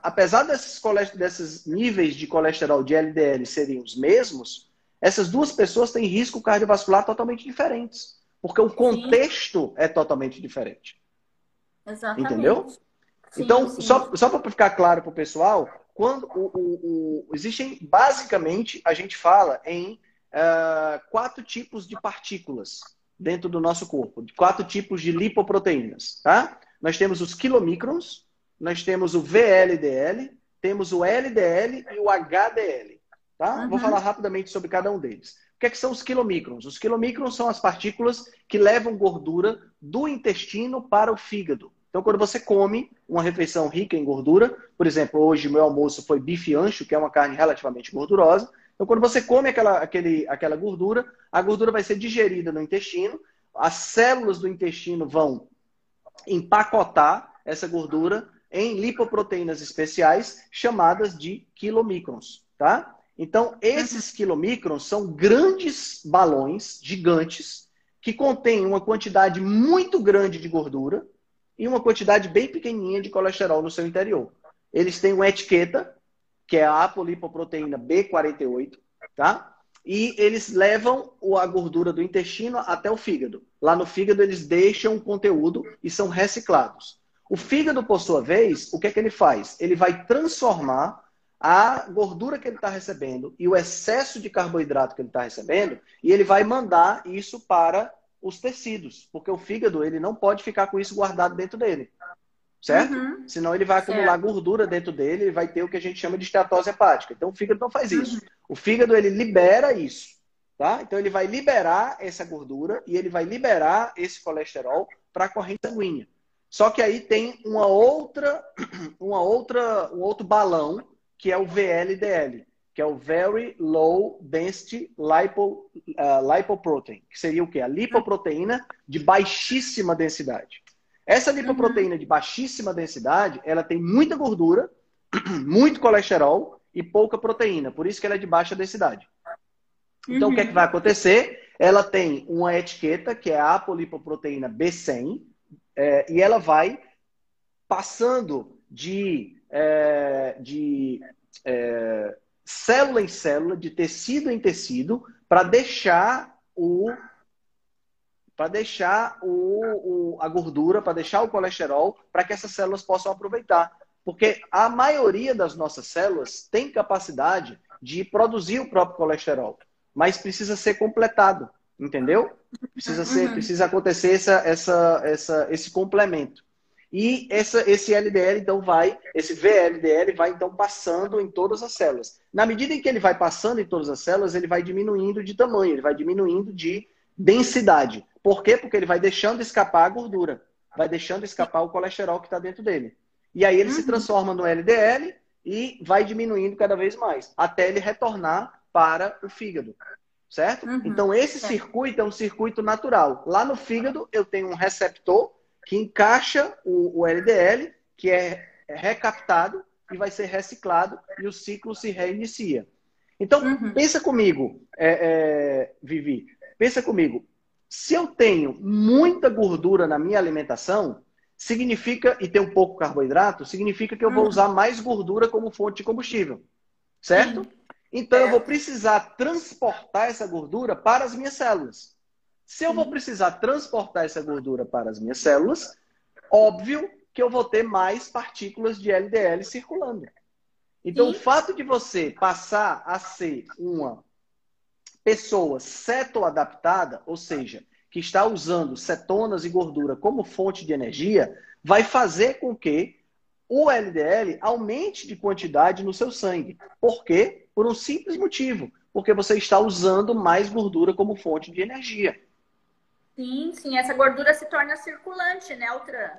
Apesar desses, desses níveis de colesterol de LDL serem os mesmos, essas duas pessoas têm risco cardiovascular totalmente diferentes. Porque o contexto sim. é totalmente diferente. Exatamente. Entendeu? Sim, então, sim. só, só para ficar claro para o pessoal, quando o, o, o, existem, basicamente, a gente fala em uh, quatro tipos de partículas dentro do nosso corpo, quatro tipos de lipoproteínas, tá? Nós temos os quilomicrons, nós temos o VLDL, temos o LDL e o HDL. Tá? Uhum. Vou falar rapidamente sobre cada um deles. O que, é que são os quilomicrons? Os quilomicrons são as partículas que levam gordura do intestino para o fígado. Então, quando você come uma refeição rica em gordura, por exemplo, hoje meu almoço foi bife ancho, que é uma carne relativamente gordurosa. Então, quando você come aquela, aquele, aquela gordura, a gordura vai ser digerida no intestino, as células do intestino vão empacotar essa gordura em lipoproteínas especiais chamadas de quilomicrons, tá? Então, esses quilomicrons são grandes balões gigantes que contêm uma quantidade muito grande de gordura e uma quantidade bem pequenininha de colesterol no seu interior. Eles têm uma etiqueta, que é a apolipoproteína B48, tá? E eles levam a gordura do intestino até o fígado. Lá no fígado eles deixam o conteúdo e são reciclados. O fígado, por sua vez, o que é que ele faz? Ele vai transformar a gordura que ele está recebendo e o excesso de carboidrato que ele está recebendo, e ele vai mandar isso para os tecidos, porque o fígado ele não pode ficar com isso guardado dentro dele, certo? Uhum. Senão ele vai acumular certo. gordura dentro dele e vai ter o que a gente chama de esteatose hepática. Então o fígado não faz isso. Uhum. O fígado ele libera isso, tá? Então ele vai liberar essa gordura e ele vai liberar esse colesterol para a corrente sanguínea. Só que aí tem uma outra, uma outra, um outro balão que é o VLDL, que é o Very Low Density Lipo, uh, Lipoprotein, que seria o quê? A lipoproteína de baixíssima densidade. Essa lipoproteína de baixíssima densidade, ela tem muita gordura, muito colesterol e pouca proteína, por isso que ela é de baixa densidade. Então, uhum. o que, é que vai acontecer? Ela tem uma etiqueta, que é a apolipoproteína B100, é, e ela vai passando de é, de é, célula em célula, de tecido em tecido, para deixar o para deixar o, o, a gordura, para deixar o colesterol, para que essas células possam aproveitar. Porque a maioria das nossas células tem capacidade de produzir o próprio colesterol, mas precisa ser completado, entendeu? Precisa ser, uhum. precisa acontecer essa, essa, essa, esse complemento. E essa, esse LDL, então, vai, esse VLDL vai, então, passando em todas as células. Na medida em que ele vai passando em todas as células, ele vai diminuindo de tamanho, ele vai diminuindo de densidade. Por quê? Porque ele vai deixando escapar a gordura, vai deixando escapar o colesterol que está dentro dele. E aí ele uhum. se transforma no LDL e vai diminuindo cada vez mais, até ele retornar para o fígado. Certo? Uhum. Então, esse circuito é um circuito natural. Lá no fígado, eu tenho um receptor que encaixa o, o LDL, que é recaptado e vai ser reciclado e o ciclo se reinicia. Então, uhum. pensa comigo, é, é, Vivi, pensa comigo. Se eu tenho muita gordura na minha alimentação, significa, e tem um pouco carboidrato, significa que eu vou uhum. usar mais gordura como fonte de combustível. Certo? Sim. Então é. eu vou precisar transportar essa gordura para as minhas células. Se eu vou precisar transportar essa gordura para as minhas células, óbvio que eu vou ter mais partículas de LDL circulando. Então, o fato de você passar a ser uma pessoa cetoadaptada, ou seja, que está usando cetonas e gordura como fonte de energia, vai fazer com que o LDL aumente de quantidade no seu sangue. Por quê? Por um simples motivo. Porque você está usando mais gordura como fonte de energia. Sim, sim. Essa gordura se torna circulante, né, Altran?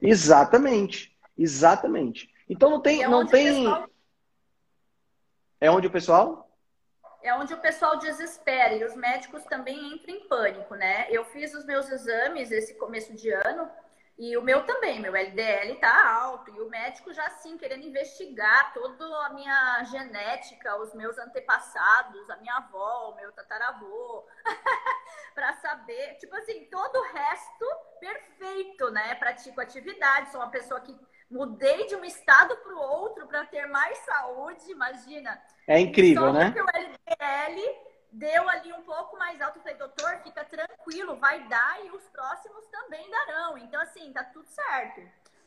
Exatamente. Exatamente. Então não tem. É não tem... Pessoal... É onde o pessoal? é onde o pessoal desespera e os médicos também entram em pânico, né? Eu fiz os meus exames esse começo de ano e o meu também, meu LDL tá alto e o médico já assim querendo investigar toda a minha genética, os meus antepassados, a minha avó, o meu tataravô, para saber, tipo assim, todo o resto perfeito, né? Pratico atividade, sou uma pessoa que mudei de um estado para o outro para ter mais saúde, imagina. É incrível, né? o LDL deu ali um pouco mais alto. Eu falei, doutor, fica tranquilo, vai dar e os próximos também darão. Então, assim, tá tudo certo.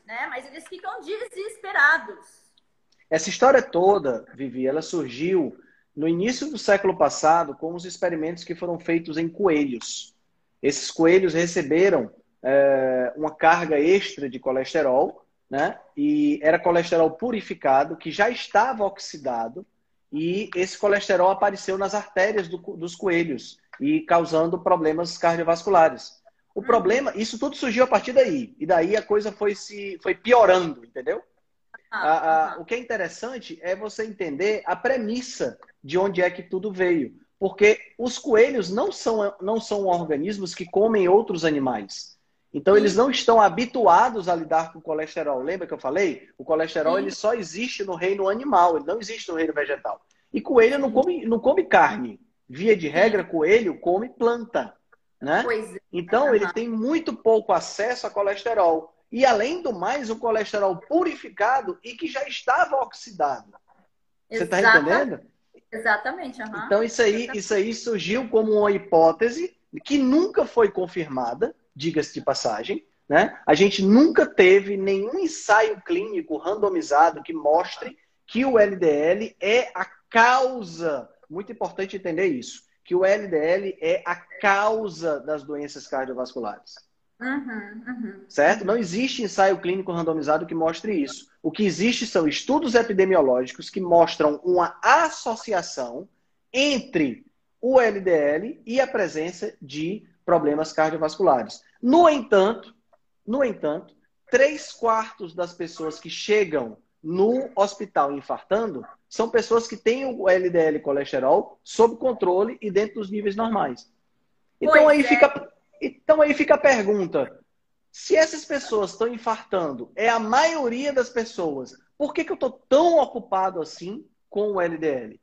Né? Mas eles ficam desesperados. Essa história toda, Vivi, ela surgiu no início do século passado com os experimentos que foram feitos em coelhos. Esses coelhos receberam é, uma carga extra de colesterol, né? E era colesterol purificado que já estava oxidado e esse colesterol apareceu nas artérias do, dos coelhos e causando problemas cardiovasculares. O problema, isso tudo surgiu a partir daí. E daí a coisa foi se foi piorando, entendeu? Ah, o que é interessante é você entender a premissa de onde é que tudo veio. Porque os coelhos não são, não são organismos que comem outros animais. Então, eles não estão habituados a lidar com colesterol. Lembra que eu falei? O colesterol ele só existe no reino animal, ele não existe no reino vegetal. E coelho não come, não come carne. Via de regra, coelho come planta. Né? É. Então, ele tem muito pouco acesso a colesterol. E, além do mais, um colesterol purificado e que já estava oxidado. Você está entendendo? Exatamente. Uhum. Então, isso aí, isso aí surgiu como uma hipótese que nunca foi confirmada, diga-se de passagem. Né? A gente nunca teve nenhum ensaio clínico randomizado que mostre que o LDL é a causa, muito importante entender isso, que o LDL é a causa das doenças cardiovasculares. Uhum, uhum. Certo? Não existe ensaio clínico randomizado que mostre isso. O que existe são estudos epidemiológicos que mostram uma associação entre o LDL e a presença de problemas cardiovasculares. No entanto, no entanto, três quartos das pessoas que chegam no hospital infartando são pessoas que têm o LDL colesterol sob controle e dentro dos níveis normais. Então aí, é. fica, então aí fica a pergunta: se essas pessoas estão infartando, é a maioria das pessoas, por que, que eu estou tão ocupado assim com o LDL?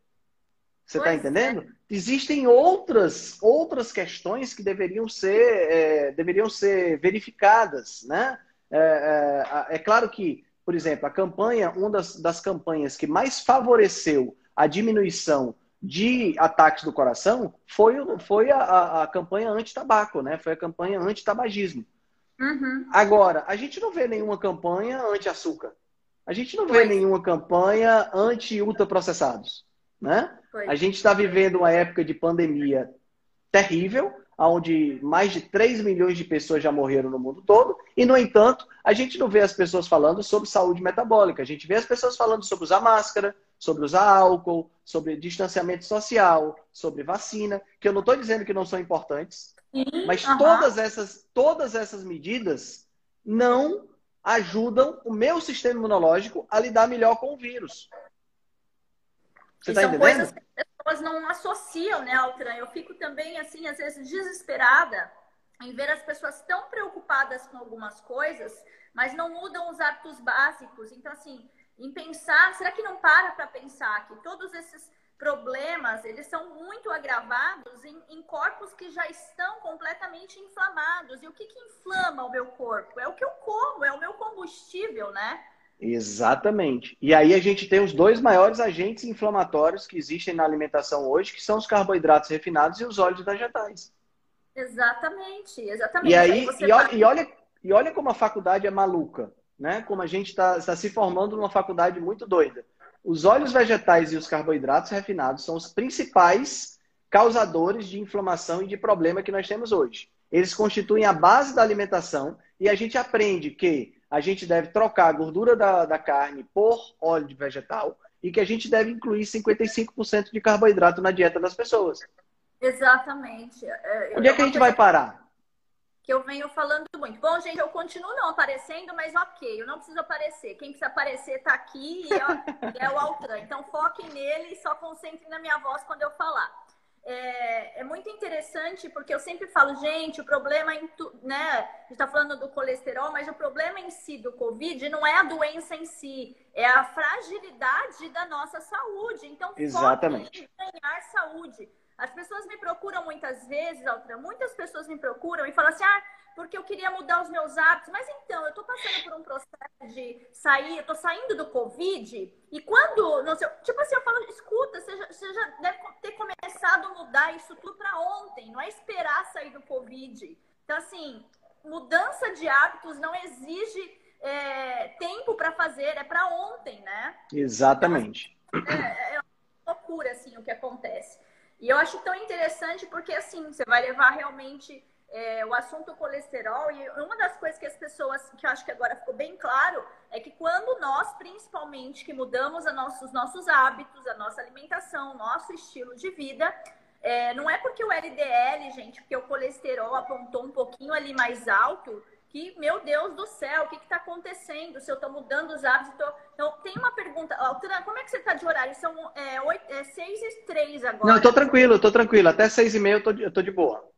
Você está entendendo? É. Existem outras, outras questões que deveriam ser, é, deveriam ser verificadas. Né? É, é, é, claro que, por exemplo, a campanha, uma das, das campanhas que mais favoreceu a diminuição de ataques do coração foi, foi a, a, a campanha anti-tabaco, né? Foi a campanha anti-tabagismo. Uhum. Agora, a gente não vê nenhuma campanha anti-açúcar. A gente não vê pois. nenhuma campanha anti-ultraprocessados. Né? A gente está vivendo uma época de pandemia terrível, onde mais de 3 milhões de pessoas já morreram no mundo todo, e, no entanto, a gente não vê as pessoas falando sobre saúde metabólica. A gente vê as pessoas falando sobre usar máscara, sobre usar álcool, sobre distanciamento social, sobre vacina, que eu não estou dizendo que não são importantes, Sim, mas uh -huh. todas, essas, todas essas medidas não ajudam o meu sistema imunológico a lidar melhor com o vírus. Você está entendendo? Coisas que as pessoas não associam, né, Altran? Eu fico também, assim, às vezes desesperada em ver as pessoas tão preocupadas com algumas coisas, mas não mudam os hábitos básicos. Então, assim, em pensar, será que não para para pensar que todos esses problemas, eles são muito agravados em, em, corpos que já estão completamente inflamados. E o que, que inflama o meu corpo? É o que eu como, é o meu combustível, né? Exatamente. E aí a gente tem os dois maiores agentes inflamatórios que existem na alimentação hoje, que são os carboidratos refinados e os óleos vegetais. Exatamente, exatamente. E aí, aí e, olha, e, olha, e olha como a faculdade é maluca, né? Como a gente está tá se formando numa faculdade muito doida. Os óleos vegetais e os carboidratos refinados são os principais causadores de inflamação e de problema que nós temos hoje. Eles constituem a base da alimentação e a gente aprende que a gente deve trocar a gordura da, da carne por óleo de vegetal e que a gente deve incluir 55% de carboidrato na dieta das pessoas. Exatamente. É, Onde é que a gente vai parar? Que eu venho falando muito. Bom, gente, eu continuo não aparecendo, mas ok, eu não preciso aparecer. Quem precisa aparecer está aqui e é, é o Altran. Então foquem nele e só concentrem na minha voz quando eu falar é, é, muito interessante porque eu sempre falo, gente, o problema, em tu, né? A gente está falando do colesterol, mas o problema em si do Covid não é a doença em si, é a fragilidade da nossa saúde. Então, Exatamente. em ganhar saúde. As pessoas me procuram muitas vezes, Altra, muitas pessoas me procuram e falam assim, ah, porque eu queria mudar os meus hábitos. Mas então, eu estou passando por um processo de sair, eu estou saindo do Covid, e quando, não sei, tipo assim, eu falo, escuta, você já, você já deve ter começado a mudar isso tudo para ontem, não é esperar sair do Covid. Então, assim, mudança de hábitos não exige é, tempo para fazer, é para ontem, né? Exatamente. Então, é, é uma loucura, assim, o que acontece. E eu acho tão interessante porque, assim, você vai levar realmente é, o assunto colesterol, e uma das coisas que as pessoas, que eu acho que agora ficou bem claro, é que quando nós, principalmente, que mudamos os nossos hábitos, a nossa alimentação, nosso estilo de vida, é, não é porque o LDL, gente, porque o colesterol apontou um pouquinho ali mais alto, que, meu Deus do céu, o que está acontecendo? Se eu estou mudando os hábitos. Tô... Então, tem uma pergunta. Altran, como é que você está de horário? São é, 8, é 6 e 3 agora. Não, estou tranquilo, estou tranquilo. Até 6 e meia eu tô de boa.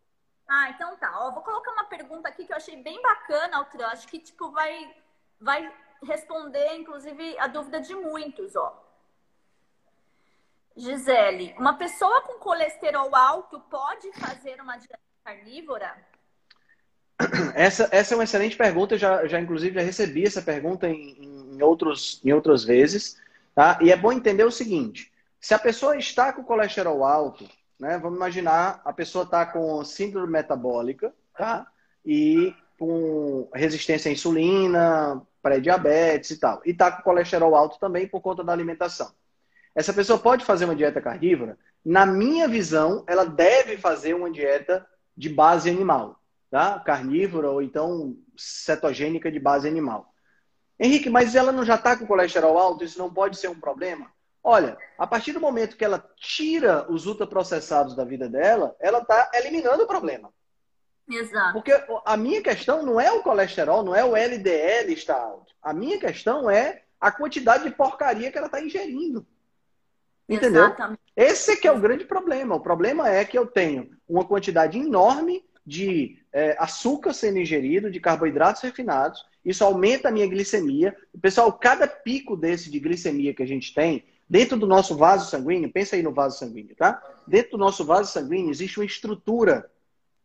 Ah, então tá. Ó, vou colocar uma pergunta aqui que eu achei bem bacana, Altran. Acho que tipo vai vai responder, inclusive, a dúvida de muitos, ó. Gisele, uma pessoa com colesterol alto pode fazer uma dieta carnívora? Essa, essa é uma excelente pergunta. Eu já, já inclusive, já recebi essa pergunta em, em, outros, em outras vezes. Tá? E é bom entender o seguinte: se a pessoa está com colesterol alto, né? Vamos imaginar a pessoa está com síndrome metabólica, tá? E com resistência à insulina, pré-diabetes e tal. E está com colesterol alto também por conta da alimentação. Essa pessoa pode fazer uma dieta carnívora? Na minha visão, ela deve fazer uma dieta de base animal, tá? Carnívora ou então cetogênica de base animal. Henrique, mas ela não já está com colesterol alto? Isso não pode ser um problema? Olha, a partir do momento que ela tira os ultraprocessados da vida dela, ela está eliminando o problema. Exato. Porque a minha questão não é o colesterol, não é o LDL estar alto. A minha questão é a quantidade de porcaria que ela está ingerindo. Entendeu? Exatamente. Esse que é o grande problema. O problema é que eu tenho uma quantidade enorme de é, açúcar sendo ingerido, de carboidratos refinados. Isso aumenta a minha glicemia. Pessoal, cada pico desse de glicemia que a gente tem, Dentro do nosso vaso sanguíneo, pensa aí no vaso sanguíneo, tá? Dentro do nosso vaso sanguíneo existe uma estrutura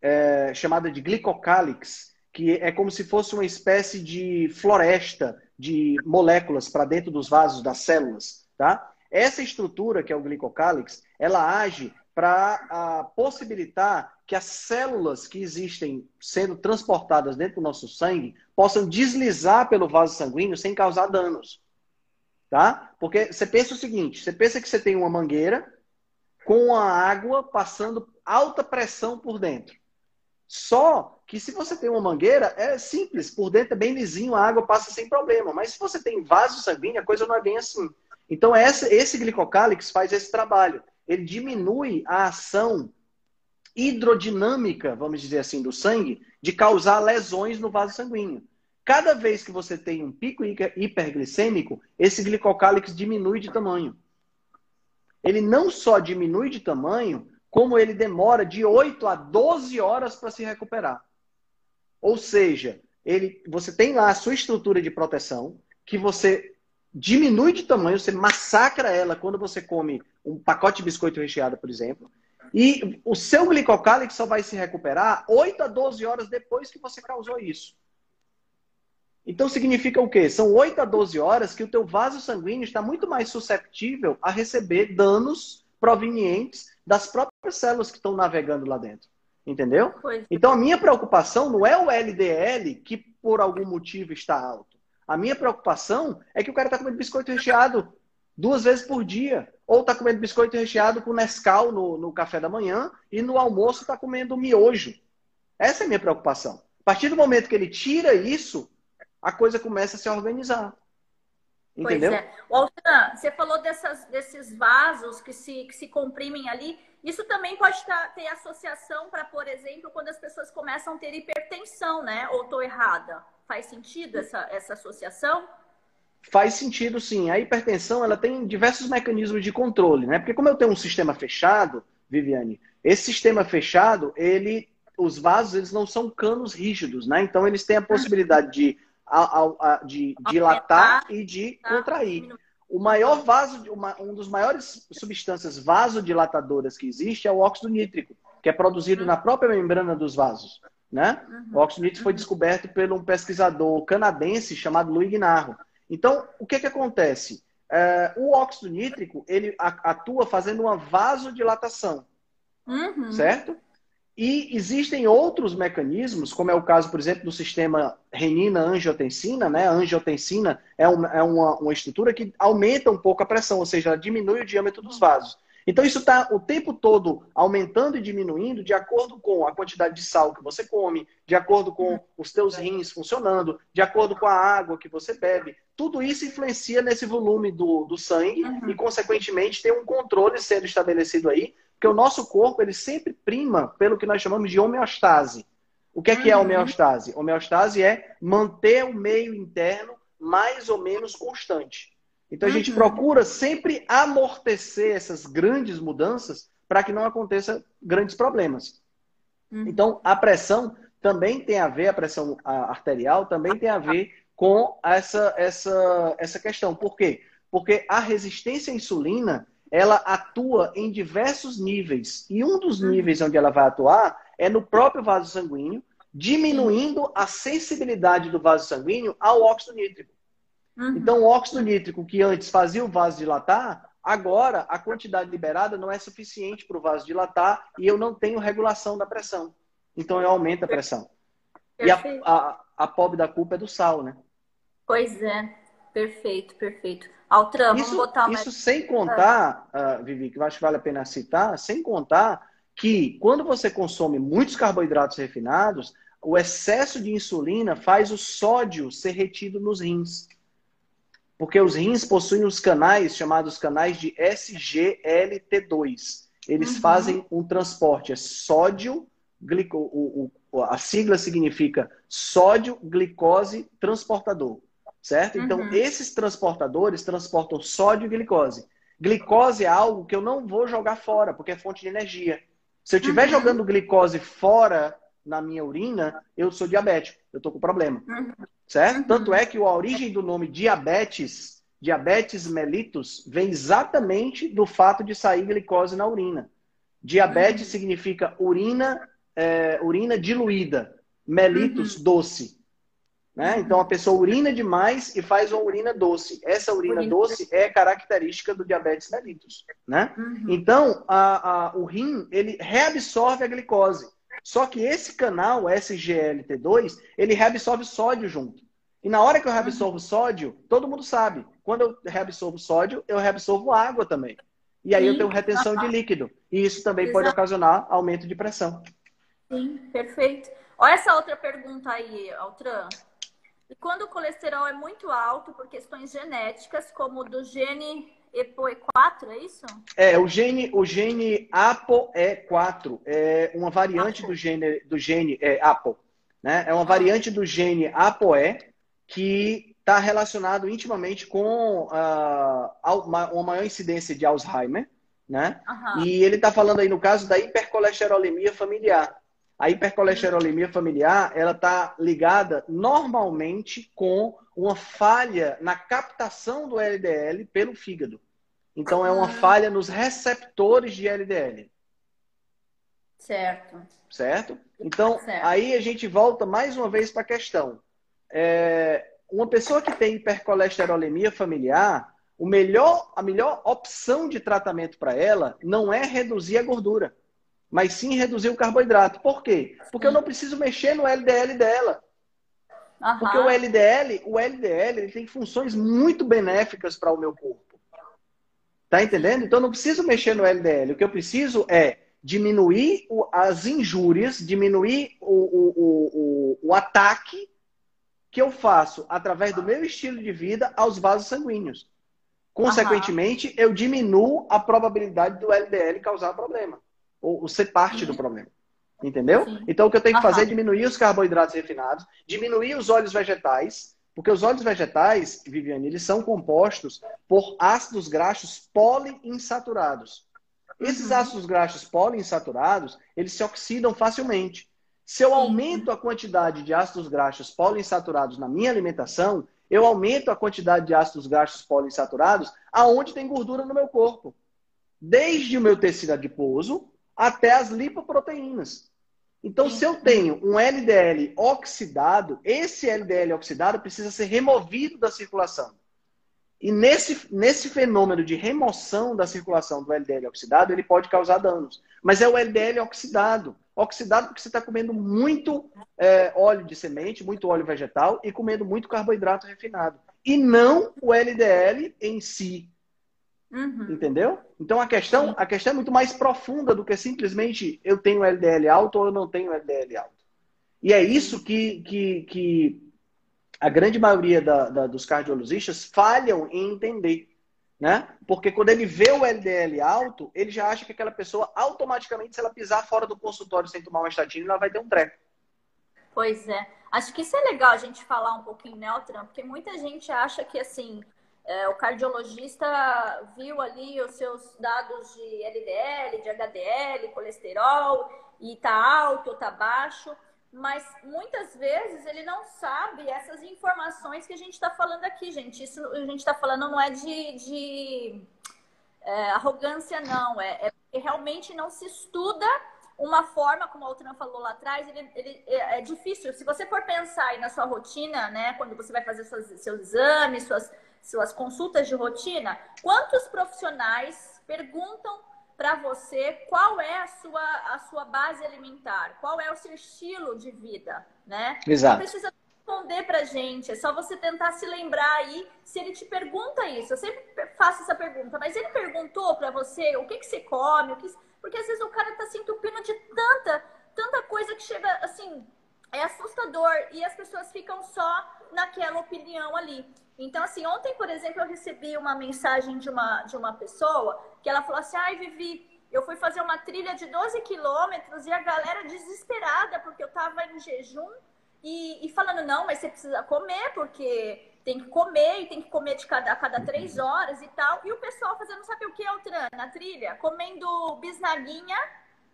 é, chamada de glicocálix, que é como se fosse uma espécie de floresta de moléculas para dentro dos vasos das células, tá? Essa estrutura, que é o glicocálix, ela age para possibilitar que as células que existem sendo transportadas dentro do nosso sangue possam deslizar pelo vaso sanguíneo sem causar danos tá? Porque você pensa o seguinte, você pensa que você tem uma mangueira com a água passando alta pressão por dentro. Só que se você tem uma mangueira, é simples, por dentro é bem lisinho, a água passa sem problema. Mas se você tem vaso sanguíneo, a coisa não é bem assim. Então, essa, esse glicocálix faz esse trabalho. Ele diminui a ação hidrodinâmica, vamos dizer assim, do sangue, de causar lesões no vaso sanguíneo. Cada vez que você tem um pico hiperglicêmico, esse glicocálix diminui de tamanho. Ele não só diminui de tamanho, como ele demora de 8 a 12 horas para se recuperar. Ou seja, ele, você tem lá a sua estrutura de proteção, que você diminui de tamanho, você massacra ela quando você come um pacote de biscoito recheado, por exemplo, e o seu glicocálix só vai se recuperar 8 a 12 horas depois que você causou isso. Então significa o quê? São 8 a 12 horas que o teu vaso sanguíneo está muito mais susceptível a receber danos provenientes das próprias células que estão navegando lá dentro. Entendeu? Pois. Então a minha preocupação não é o LDL que por algum motivo está alto. A minha preocupação é que o cara está comendo biscoito recheado duas vezes por dia. Ou está comendo biscoito recheado com Nescau no, no café da manhã e no almoço está comendo miojo. Essa é a minha preocupação. A partir do momento que ele tira isso, a coisa começa a se organizar. Entendeu? Pois é. Você falou dessas, desses vasos que se, que se comprimem ali. Isso também pode ter associação para, por exemplo, quando as pessoas começam a ter hipertensão, né? Ou estou errada? Faz sentido essa, essa associação? Faz sentido, sim. A hipertensão ela tem diversos mecanismos de controle, né? Porque como eu tenho um sistema fechado, Viviane, esse sistema fechado, ele, os vasos, eles não são canos rígidos, né? Então eles têm a possibilidade de a, a, de dilatar e de contrair. O maior vaso, uma, um dos maiores substâncias vasodilatadoras que existe é o óxido nítrico, que é produzido uhum. na própria membrana dos vasos. Né? Uhum. O óxido nítrico foi uhum. descoberto por um pesquisador canadense chamado Louis Guinarro. Então, o que, que acontece? É, o óxido nítrico ele atua fazendo uma vasodilatação, uhum. certo? E existem outros mecanismos, como é o caso, por exemplo, do sistema renina-angiotensina. Né? A angiotensina é, uma, é uma, uma, estrutura que aumenta um pouco a pressão, ou seja, diminui o diâmetro dos vasos. Então, isso está o tempo todo aumentando e diminuindo de acordo com a quantidade de sal que você come, de acordo com os teus rins funcionando, de acordo com a água que você bebe. Tudo isso influencia nesse volume do, do sangue uhum. e, consequentemente, tem um controle sendo estabelecido aí porque o nosso corpo ele sempre prima pelo que nós chamamos de homeostase. O que é, que é uhum. homeostase? Homeostase é manter o meio interno mais ou menos constante. Então a gente uhum. procura sempre amortecer essas grandes mudanças para que não aconteça grandes problemas. Uhum. Então a pressão também tem a ver, a pressão arterial também tem a ver com essa, essa, essa questão. Por quê? Porque a resistência à insulina ela atua em diversos níveis. E um dos uhum. níveis onde ela vai atuar é no próprio vaso sanguíneo, diminuindo a sensibilidade do vaso sanguíneo ao óxido nítrico. Uhum. Então, o óxido nítrico que antes fazia o vaso dilatar, agora a quantidade liberada não é suficiente para o vaso dilatar e eu não tenho regulação da pressão. Então, eu aumento a pressão. E a, a, a pobre da culpa é do sal, né? Pois é. Perfeito, perfeito. Altran, isso, vamos botar mais... Isso sem contar, uh, Vivi, que eu acho que vale a pena citar, sem contar que quando você consome muitos carboidratos refinados, o excesso de insulina faz o sódio ser retido nos rins. Porque os rins possuem os canais chamados canais de SGLT2. Eles uhum. fazem um transporte, é sódio, glico, o, o, a sigla significa sódio, glicose, transportador certo? Então, uhum. esses transportadores transportam sódio e glicose. Glicose é algo que eu não vou jogar fora, porque é fonte de energia. Se eu estiver uhum. jogando glicose fora na minha urina, eu sou diabético, eu estou com problema. Uhum. Certo? Uhum. Tanto é que a origem do nome diabetes, diabetes mellitus, vem exatamente do fato de sair glicose na urina. Diabetes uhum. significa urina, é, urina diluída, mellitus, uhum. doce. Né? Então a pessoa urina demais e faz uma urina doce. Essa urina, urina. doce é característica do diabetes mellitus. Né? Uhum. Então a, a, o rim ele reabsorve a glicose. Só que esse canal SGLT2 ele reabsorve sódio junto. E na hora que eu reabsorvo uhum. sódio, todo mundo sabe. Quando eu reabsorvo sódio, eu reabsorvo água também. E aí Sim. eu tenho retenção de líquido. E isso também Exato. pode ocasionar aumento de pressão. Sim, perfeito. Olha essa outra pergunta aí, Altran. E quando o colesterol é muito alto por questões genéticas, como o do gene EPOE4, é isso? É, o gene, o gene APOE4 é uma variante Apo. do gene, do gene é, APO, né? É uma variante do gene APOE que está relacionado intimamente com uh, uma maior incidência de Alzheimer, né? Uhum. E ele está falando aí no caso da hipercolesterolemia familiar. A hipercolesterolemia familiar, ela está ligada normalmente com uma falha na captação do LDL pelo fígado. Então, é uma ah. falha nos receptores de LDL. Certo. Certo? Então, certo. aí a gente volta mais uma vez para a questão. É, uma pessoa que tem hipercolesterolemia familiar, o melhor, a melhor opção de tratamento para ela não é reduzir a gordura mas sim reduzir o carboidrato. Por quê? Porque eu não preciso mexer no LDL dela. Uhum. Porque o LDL, o LDL ele tem funções muito benéficas para o meu corpo. Tá entendendo? Então eu não preciso mexer no LDL. O que eu preciso é diminuir o, as injúrias, diminuir o, o, o, o ataque que eu faço através do meu estilo de vida aos vasos sanguíneos. Consequentemente, uhum. eu diminuo a probabilidade do LDL causar problema ou, ou ser parte do problema. Entendeu? Sim. Então, o que eu tenho que fazer é diminuir os carboidratos refinados, diminuir os óleos vegetais, porque os óleos vegetais, Viviane, eles são compostos por ácidos graxos poliinsaturados. Esses uhum. ácidos graxos poliinsaturados, eles se oxidam facilmente. Se eu aumento a quantidade de ácidos graxos poliinsaturados na minha alimentação, eu aumento a quantidade de ácidos graxos poliinsaturados aonde tem gordura no meu corpo. Desde o meu tecido adiposo até as lipoproteínas. Então, se eu tenho um LDL oxidado, esse LDL oxidado precisa ser removido da circulação. E nesse, nesse fenômeno de remoção da circulação do LDL oxidado, ele pode causar danos. Mas é o LDL oxidado. Oxidado porque você está comendo muito é, óleo de semente, muito óleo vegetal e comendo muito carboidrato refinado. E não o LDL em si. Uhum. Entendeu? Então a questão, a questão é muito mais profunda do que simplesmente eu tenho LDL alto ou eu não tenho LDL alto. E é isso que, que, que a grande maioria da, da, dos cardiologistas falham em entender. Né? Porque quando ele vê o LDL alto, ele já acha que aquela pessoa, automaticamente, se ela pisar fora do consultório sem tomar uma estatina, ela vai ter um treco. Pois é. Acho que isso é legal a gente falar um pouquinho, né, Altran? Porque muita gente acha que, assim, é, o cardiologista viu ali os seus dados de LDL, de HDL, colesterol, e tá alto ou tá baixo, mas muitas vezes ele não sabe essas informações que a gente está falando aqui, gente. Isso a gente está falando não é de, de é, arrogância, não. É, é realmente não se estuda uma forma, como a Altran falou lá atrás, ele, ele, é, é difícil. Se você for pensar aí na sua rotina, né, quando você vai fazer seus exames, suas suas consultas de rotina, quantos profissionais perguntam para você qual é a sua, a sua base alimentar, qual é o seu estilo de vida, né? Exato. Não precisa responder para gente, é só você tentar se lembrar aí se ele te pergunta isso. Eu sempre faço essa pergunta, mas ele perguntou para você o que, que você come, o que... porque às vezes o cara tá se entupindo de tanta, tanta coisa que chega assim, é assustador e as pessoas ficam só naquela opinião ali. Então, assim, ontem, por exemplo, eu recebi uma mensagem de uma, de uma pessoa que ela falou assim: ai, Vivi, eu fui fazer uma trilha de 12 quilômetros e a galera desesperada porque eu tava em jejum e, e, falando: não, mas você precisa comer porque tem que comer e tem que comer de cada, a cada três horas e tal. E o pessoal fazendo, sabe o que, Altran, na trilha? Comendo bisnaguinha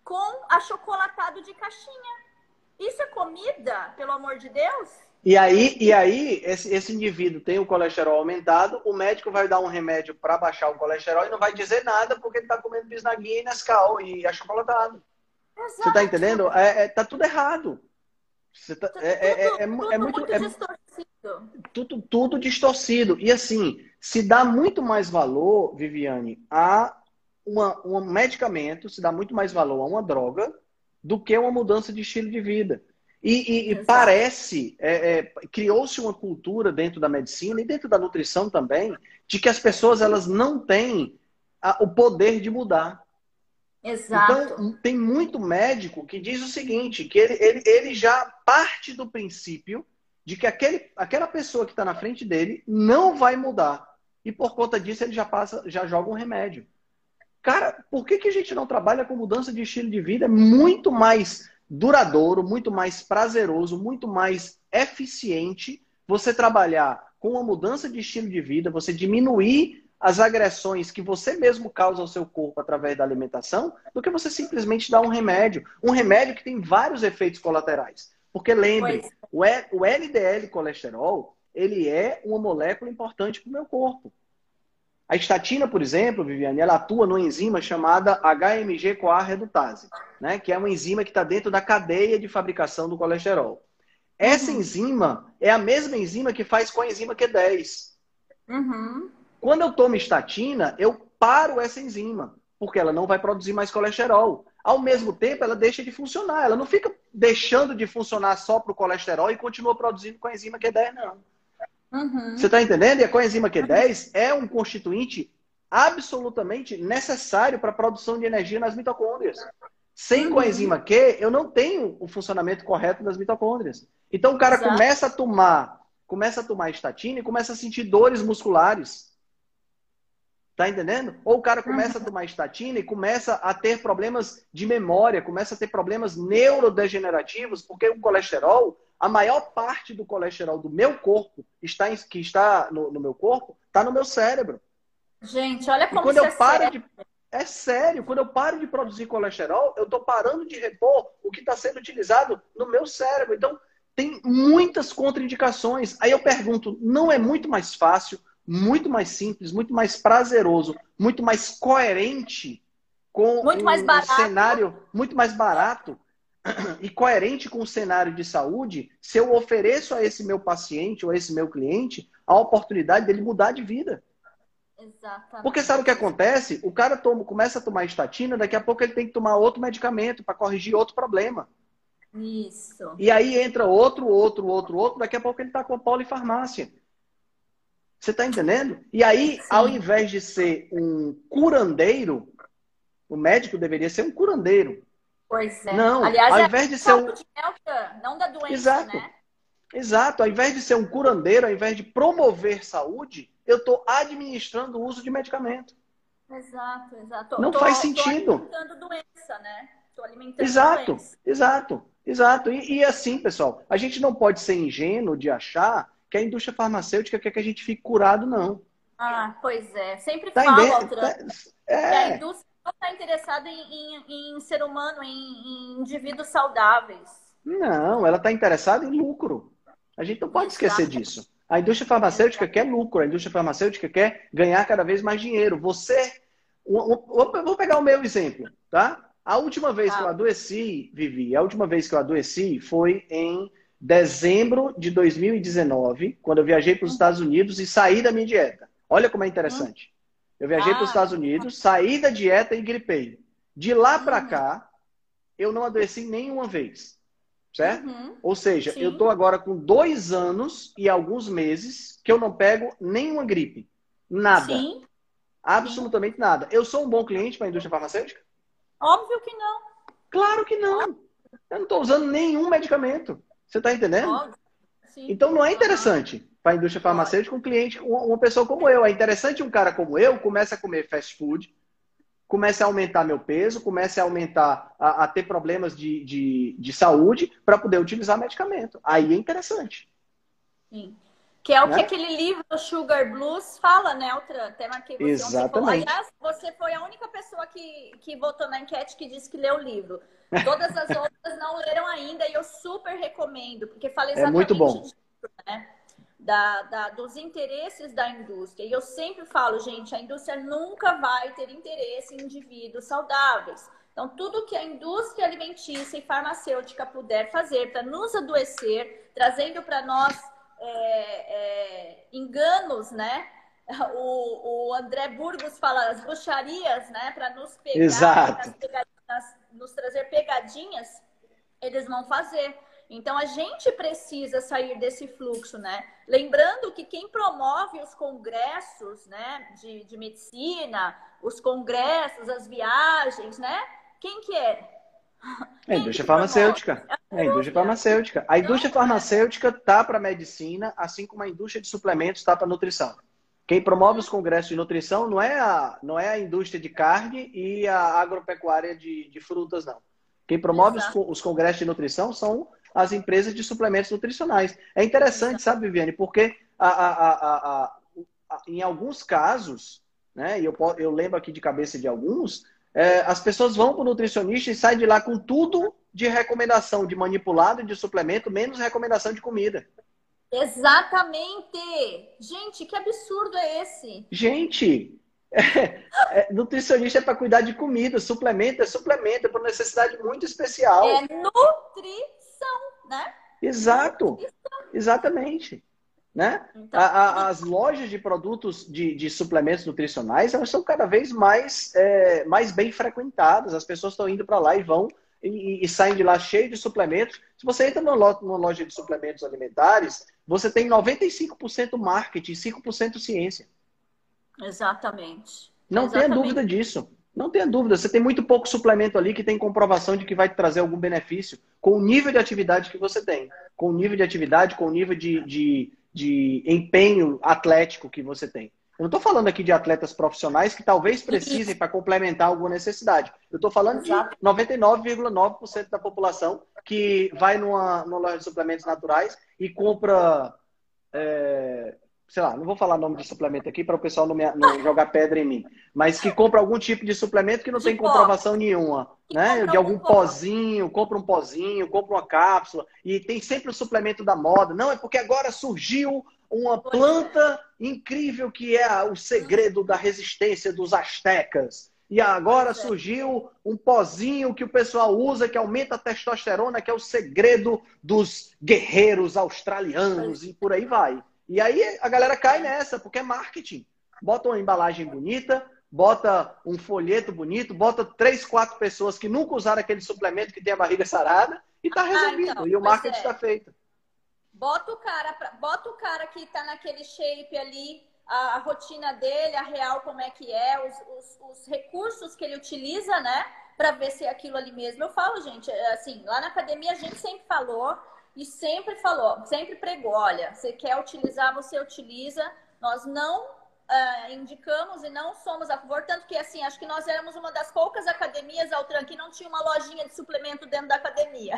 com achocolatado de caixinha. Isso é comida, pelo amor de Deus? E aí, e aí esse, esse indivíduo tem o colesterol aumentado, o médico vai dar um remédio para baixar o colesterol e não vai dizer nada porque ele está comendo bisnaguinha e Nescau e achocolatado. Exato. Você está entendendo? É, é, tá tudo errado. Tá, é, é, é, é, é muito, muito é distorcido. Tudo, tudo distorcido. E assim, se dá muito mais valor, Viviane, a uma, um medicamento, se dá muito mais valor a uma droga do que uma mudança de estilo de vida. E, e, parece, é, é, criou-se uma cultura dentro da medicina e dentro da nutrição também, de que as pessoas elas não têm a, o poder de mudar. Exato. Então, tem muito médico que diz o seguinte, que ele, ele, ele já parte do princípio de que aquele, aquela pessoa que está na frente dele não vai mudar. E por conta disso, ele já passa, já joga um remédio. Cara, por que, que a gente não trabalha com mudança de estilo de vida? É muito mais duradouro, muito mais prazeroso, muito mais eficiente você trabalhar com uma mudança de estilo de vida, você diminuir as agressões que você mesmo causa ao seu corpo através da alimentação, do que você simplesmente dar um remédio. Um remédio que tem vários efeitos colaterais. Porque lembre, o LDL colesterol, ele é uma molécula importante para o meu corpo. A estatina, por exemplo, Viviane, ela atua numa enzima chamada HMG-CoA redutase, né? que é uma enzima que está dentro da cadeia de fabricação do colesterol. Essa uhum. enzima é a mesma enzima que faz com a enzima Q10. Uhum. Quando eu tomo estatina, eu paro essa enzima, porque ela não vai produzir mais colesterol. Ao mesmo tempo, ela deixa de funcionar. Ela não fica deixando de funcionar só para o colesterol e continua produzindo com a enzima Q10, não. Uhum. Você está entendendo? E a coenzima Q10 é um constituinte absolutamente necessário para a produção de energia nas mitocôndrias. Sem uhum. coenzima Q, eu não tenho o funcionamento correto das mitocôndrias. Então o cara Exato. começa a tomar, começa a tomar estatina e começa a sentir dores musculares. Tá entendendo? Ou o cara começa a tomar estatina e começa a ter problemas de memória, começa a ter problemas neurodegenerativos, porque o colesterol a maior parte do colesterol do meu corpo está em, que está no, no, meu corpo está no meu cérebro. Gente, olha como e quando eu é paro sério. de é sério, quando eu paro de produzir colesterol, eu estou parando de repor o que está sendo utilizado no meu cérebro. Então, tem muitas contraindicações. Aí eu pergunto, não é muito mais fácil, muito mais simples, muito mais prazeroso, muito mais coerente com muito mais um cenário muito mais barato e coerente com o cenário de saúde se eu ofereço a esse meu paciente ou a esse meu cliente a oportunidade dele mudar de vida. Exatamente. Porque sabe o que acontece? O cara toma, começa a tomar estatina, daqui a pouco ele tem que tomar outro medicamento para corrigir outro problema. Isso. E aí entra outro, outro, outro, outro, daqui a pouco ele está com a polifarmácia. Você está entendendo? E aí, Sim. ao invés de ser um curandeiro, o médico deveria ser um curandeiro. Pois é. Não, Aliás, ao é invés de ser um... delta, não da doença, Exato. né? Exato. Ao invés de ser um curandeiro, ao invés de promover saúde, eu estou administrando o uso de medicamento. Exato, exato. Não tô, faz sentido. Tô alimentando doença, né? Tô alimentando exato, doença. exato, exato. E, e assim, pessoal, a gente não pode ser ingênuo de achar que a indústria farmacêutica quer que a gente fique curado, não. Ah, pois é. Sempre tá inde... Altran, tá... é... que a indústria não está interessada em, em, em, ser humano, em, em, indivíduos saudáveis. Não, ela está interessada em lucro. A gente não pode Exato. esquecer disso. A indústria farmacêutica Exato. quer lucro, a indústria farmacêutica quer ganhar cada vez mais dinheiro. Você. Vou pegar o meu exemplo, tá? A última vez que eu adoeci, Vivi, a última vez que eu adoeci foi em dezembro de 2019, quando eu viajei para os Estados Unidos e saí da minha dieta. Olha como é interessante. Eu viajei ah, para os Estados Unidos, saí da dieta e gripei. De lá para uhum. cá, eu não adoeci nenhuma vez. Certo? Uhum. Ou seja, Sim. eu estou agora com dois anos e alguns meses que eu não pego nenhuma gripe. Nada. Sim. Absolutamente Sim. nada. Eu sou um bom cliente para a indústria farmacêutica? Óbvio que não. Claro que não. Eu não estou usando nenhum medicamento. Você está entendendo? Óbvio. Sim. Então não é interessante para a indústria farmacêutica um cliente, uma pessoa como eu. É interessante um cara como eu comece a comer fast food, comece a aumentar meu peso, comece a aumentar, a, a ter problemas de, de, de saúde para poder utilizar medicamento. Aí é interessante. Sim. Que é o né? que aquele livro Sugar Blues fala, né, Altran? Até marquei você Exatamente. Aliás, você foi a única pessoa que, que votou na enquete que disse que leu o livro. Todas as outras não leram ainda e eu super recomendo, porque fala exatamente é muito bom. disso, né? da, da, dos interesses da indústria. E eu sempre falo, gente, a indústria nunca vai ter interesse em indivíduos saudáveis. Então, tudo que a indústria alimentícia e farmacêutica puder fazer para nos adoecer, trazendo para nós é, é, enganos, né? O, o, André Burgos fala as bruxarias, né? Para nos pegar, Exato. nos trazer pegadinhas, eles vão fazer. Então a gente precisa sair desse fluxo, né? Lembrando que quem promove os congressos, né, de, de medicina, os congressos, as viagens, né? Quem que é? É a indústria farmacêutica. É a indústria farmacêutica. A indústria farmacêutica tá para medicina, assim como a indústria de suplementos está para nutrição. Quem promove os congressos de nutrição não é a, não é a indústria de carne e a agropecuária de, de frutas, não. Quem promove os, os, congressos de nutrição são as empresas de suplementos nutricionais. É interessante, sabe, Viviane, porque a, a, a, em alguns casos, né, e eu, eu lembro aqui de cabeça de alguns, é, as pessoas vão para o nutricionista e saem de lá com tudo de recomendação de manipulado de suplemento, menos recomendação de comida. Exatamente! Gente, que absurdo é esse? Gente, é, é, nutricionista é para cuidar de comida, suplemento é suplemento, é para necessidade muito especial. É nutrição, né? Exato, exatamente. Né? Então, a, a, as lojas de produtos de, de, suplementos nutricionais elas são cada vez mais, é, mais bem frequentadas. As pessoas estão indo para lá e vão e, e, saem de lá cheio de suplementos. Se você entra numa loja de suplementos alimentares, você tem 95% marketing e 5% ciência. Exatamente. Não Exatamente. tenha dúvida disso. Não tenha dúvida. Você tem muito pouco suplemento ali que tem comprovação de que vai te trazer algum benefício com o nível de atividade que você tem. Com o nível de atividade, com o nível de, de, de empenho atlético que você tem. Eu não estou falando aqui de atletas profissionais que talvez precisem para complementar alguma necessidade. Eu estou falando de 99,9% da população que vai numa, numa loja de suplementos naturais e compra é, sei lá, não vou falar nome de suplemento aqui para o pessoal não, me, não, jogar pedra em mim, mas que compra algum tipo de suplemento que não de tem pó. comprovação nenhuma, né? De algum pozinho, compra um pozinho, compra uma cápsula e tem sempre o suplemento da moda. Não, é porque agora surgiu uma é. planta incrível que é o segredo da resistência dos astecas. E agora é. surgiu um pozinho que o pessoal usa que aumenta a testosterona, que é o segredo dos guerreiros australianos e por aí vai. E aí a galera cai nessa, porque é marketing. Bota uma embalagem bonita, bota um folheto bonito, bota três, quatro pessoas que nunca usaram aquele suplemento que tem a barriga sarada e tá resolvido. Ah, então, e o marketing está é. feito. Bota o cara, pra, bota o cara que tá naquele shape ali, a, a, rotina dele, a real como é que é, os, os, os recursos que ele utiliza, né? Para ver se é aquilo ali mesmo. Eu falo, gente, assim, lá na academia a gente sempre falou e sempre falou, sempre pregou, olha, você quer utilizar, você utiliza. Nós não uh, indicamos e não somos a favor, tanto que assim, acho que nós éramos uma das poucas academias, Altran, que não tinha uma lojinha de suplemento dentro da academia.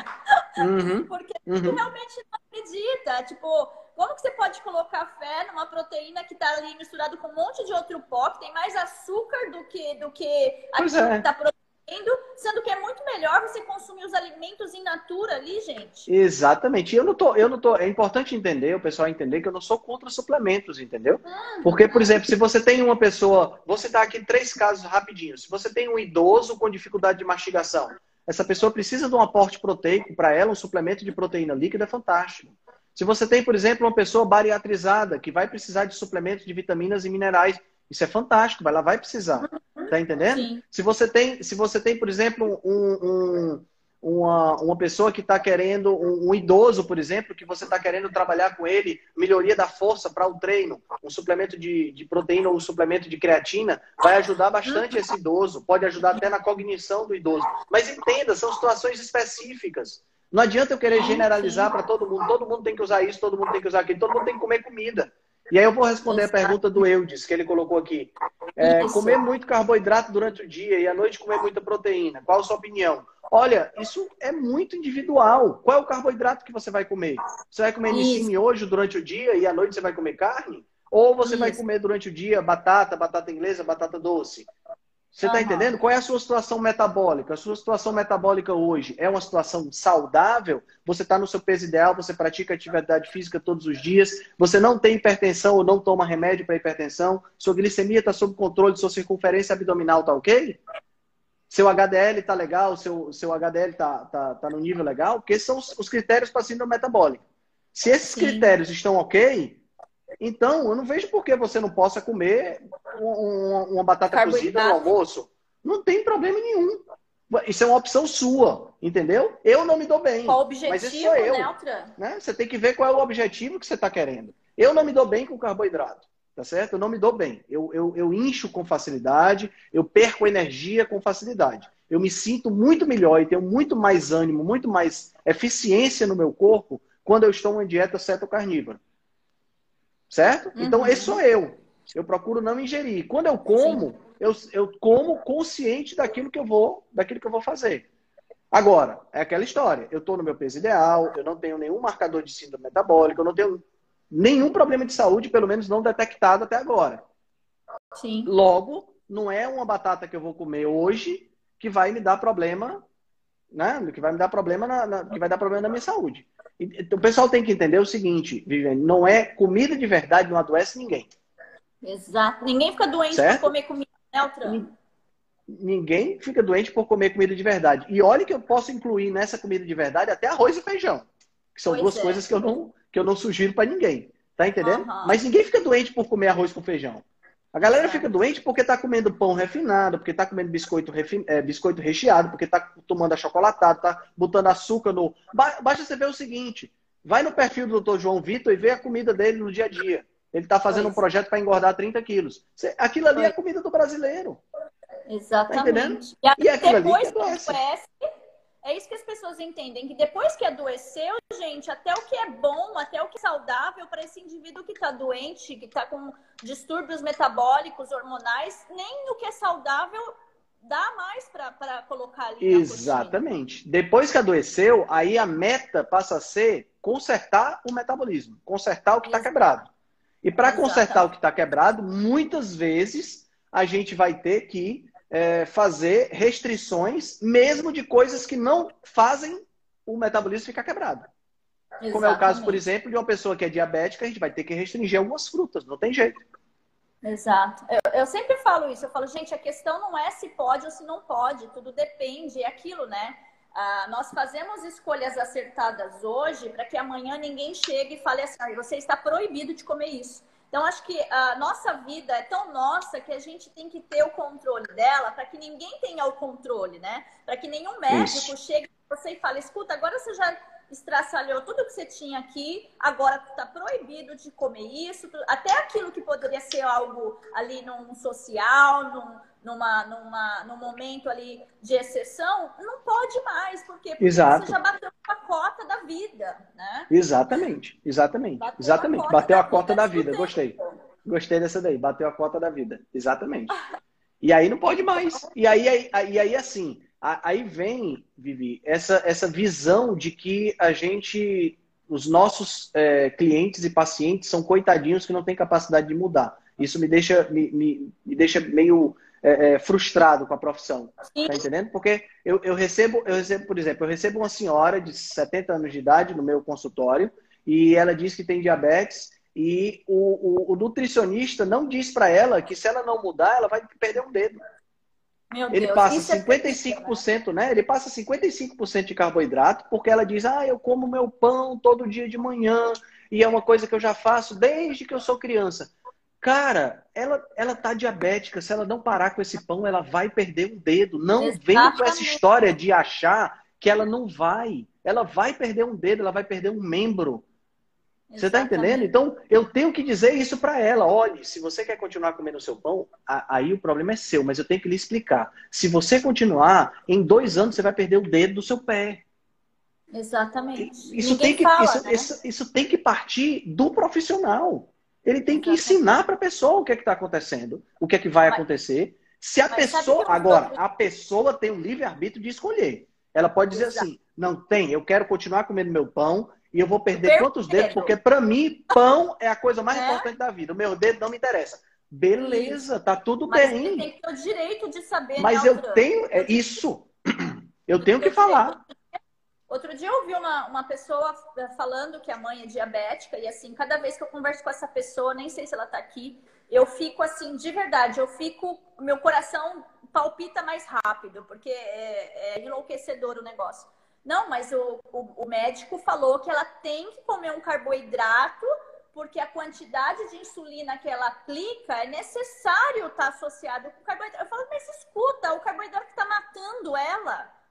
Uhum, Porque a gente uhum. realmente não acredita. Tipo, como que você pode colocar fé numa proteína que está ali misturado com um monte de outro pó, que tem mais açúcar do que, do que aquilo é. que está produzindo? Sendo que é muito melhor você consumir os alimentos in natura ali, gente. Exatamente. Eu não tô, eu não tô. É importante entender, o pessoal entender que eu não sou contra suplementos, entendeu? Uhum. Porque, por exemplo, se você tem uma pessoa, vou citar aqui três casos rapidinho. Se você tem um idoso com dificuldade de mastigação, essa pessoa precisa de um aporte proteico para ela, um suplemento de proteína líquida é fantástico. Se você tem, por exemplo, uma pessoa bariatrizada que vai precisar de suplementos de vitaminas e minerais, isso é fantástico, ela vai precisar. Tá entendendo? Sim. Se você tem, se você tem, por exemplo, um, um, uma, uma pessoa que está querendo, um, um, idoso, por exemplo, que você está querendo trabalhar com ele, melhoria da força para o treino, um suplemento de, de proteína ou um suplemento de creatina, vai ajudar bastante esse idoso, pode ajudar até na cognição do idoso. Mas entenda, são situações específicas. Não adianta eu querer generalizar para todo mundo, todo mundo tem que usar isso, todo mundo tem que usar aquilo, todo mundo tem que comer comida. E aí eu vou responder Exato. a pergunta do Eudes, que ele colocou aqui. É, comer muito carboidrato durante o dia e à noite comer muita proteína. Qual a sua opinião? Olha, isso é muito individual. Qual é o carboidrato que você vai comer? Você vai comer nichim hoje durante o dia e à noite você vai comer carne? Ou você isso. vai comer durante o dia batata, batata inglesa, batata doce? Você está uhum. entendendo? Qual é a sua situação metabólica? A sua situação metabólica hoje é uma situação saudável? Você está no seu peso ideal, você pratica atividade física todos os dias, você não tem hipertensão ou não toma remédio para hipertensão, sua glicemia está sob controle, sua circunferência abdominal está ok? Seu HDL está legal, seu, seu HDL está tá, tá no nível legal? Porque são os, os critérios para síndrome metabólica. Se esses Sim. critérios estão ok, então, eu não vejo por que você não possa comer uma, uma batata cozida no almoço. Não tem problema nenhum. Isso é uma opção sua, entendeu? Eu não me dou bem. Qual o objetivo, mas esse sou eu? Né? Você tem que ver qual é o objetivo que você está querendo. Eu não me dou bem com carboidrato, tá certo? Eu não me dou bem. Eu, eu, eu incho com facilidade, eu perco energia com facilidade. Eu me sinto muito melhor e tenho muito mais ânimo, muito mais eficiência no meu corpo quando eu estou em dieta cetocarnívora. Certo? Uhum. Então, esse sou eu. Eu procuro não ingerir. Quando eu como, eu, eu como consciente daquilo que eu vou, daquilo que eu vou fazer. Agora, é aquela história. Eu estou no meu peso ideal, eu não tenho nenhum marcador de síndrome metabólica, eu não tenho nenhum problema de saúde, pelo menos não detectado até agora. Sim. Logo, não é uma batata que eu vou comer hoje que vai me dar problema, né? Que vai me dar problema na, na que vai dar problema na minha saúde. O pessoal tem que entender o seguinte, Viviane, não é comida de verdade, não adoece ninguém. Exato. Ninguém fica doente certo? por comer comida neutra. Ninguém fica doente por comer comida de verdade. E olha que eu posso incluir nessa comida de verdade até arroz e feijão. Que são pois duas é. coisas que eu não, que eu não sugiro para ninguém. Tá entendendo? Uhum. Mas ninguém fica doente por comer arroz com feijão. A galera fica doente porque tá comendo pão refinado, porque tá comendo biscoito, refin... é, biscoito recheado, porque tá tomando achocolatado, tá botando açúcar no. Basta você ver o seguinte: vai no perfil do Dr. João Vitor e vê a comida dele no dia a dia. Ele está fazendo pois. um projeto para engordar 30 quilos. Aquilo ali é a comida do brasileiro. Exatamente. Tá e, e depois ali que é isso que as pessoas entendem, que depois que adoeceu, gente, até o que é bom, até o que é saudável para esse indivíduo que está doente, que está com distúrbios metabólicos, hormonais, nem o que é saudável dá mais para colocar ali. Exatamente. Depois que adoeceu, aí a meta passa a ser consertar o metabolismo, consertar o que está quebrado. E para consertar o que está quebrado, muitas vezes a gente vai ter que é, fazer restrições, mesmo de coisas que não fazem o metabolismo ficar quebrado. Exatamente. Como é o caso, por exemplo, de uma pessoa que é diabética, a gente vai ter que restringir algumas frutas, não tem jeito. Exato. Eu, eu, sempre falo isso. Eu falo, gente, a questão não é se pode ou se não pode, tudo depende, é aquilo, né? Ah, nós fazemos escolhas acertadas hoje para que amanhã ninguém chegue e fale assim, ah, você está proibido de comer isso. Então, acho que a nossa vida é tão nossa que a gente tem que ter o controle dela para que ninguém tenha o controle, né? Para que nenhum médico isso. chegue para você e fale, escuta, agora você já estraçalhou tudo que você tinha aqui, agora está proibido de comer isso, até aquilo que poderia ser algo ali num social, num, numa, numa, num momento ali de exceção, não pode mais, porque, porque Exato. você já bateu a cota da vida, né? Exatamente, exatamente, bateu exatamente. A bateu a cota da vida, gostei. Gostei dessa daí, bateu a cota da vida, exatamente. E aí não pode mais. E aí, aí, aí, aí assim, Aí vem, Vivi, essa, essa visão de que a gente, os nossos é, clientes e pacientes são coitadinhos que não têm capacidade de mudar. Isso me deixa, me, me, me deixa meio é, é, frustrado com a profissão. Sim. Tá entendendo? Porque eu, eu, recebo, eu recebo, por exemplo, eu recebo uma senhora de 70 anos de idade no meu consultório e ela diz que tem diabetes e o, o, o nutricionista não diz para ela que se ela não mudar, ela vai perder um dedo. Meu ele Deus, passa 55%, é né? Ele passa 55% de carboidrato, porque ela diz: "Ah, eu como meu pão todo dia de manhã e é uma coisa que eu já faço desde que eu sou criança". Cara, ela ela tá diabética, se ela não parar com esse pão, ela vai perder um dedo. Não Exatamente. venha com essa história de achar que ela não vai. Ela vai perder um dedo, ela vai perder um membro. Você está entendendo? Então, eu tenho que dizer isso para ela. Olhe, se você quer continuar comendo o seu pão, aí o problema é seu, mas eu tenho que lhe explicar. Se você continuar, em dois anos você vai perder o dedo do seu pé. Exatamente. Isso, tem que, fala, isso, né? isso, isso, tem que partir do profissional. Ele tem que Exatamente. ensinar para a pessoa o que é está acontecendo, o que é que vai mas, acontecer. Se a pessoa. Agora, a pessoa tem o livre-arbítrio de escolher. Ela pode dizer Exato. assim: não tem, eu quero continuar comendo meu pão, e eu vou perder quantos dedos? Porque para mim, pão é a coisa mais é? importante da vida. O meu dedo não me interessa. Beleza, tá tudo Mas bem. Você tem que ter o direito de saber. Mas né, eu tenho. É isso. Eu tenho que falar. Outro dia eu ouvi uma, uma pessoa falando que a mãe é diabética, e assim, cada vez que eu converso com essa pessoa, nem sei se ela tá aqui, eu fico assim, de verdade, eu fico. Meu coração palpita mais rápido, porque é, é enlouquecedor o negócio. Não, mas o, o, o, médico falou que ela tem que comer um carboidrato porque a quantidade de insulina que ela aplica é necessário estar tá associado com carboidrato. Eu falo, mas escuta, o carboidrato está matando ela.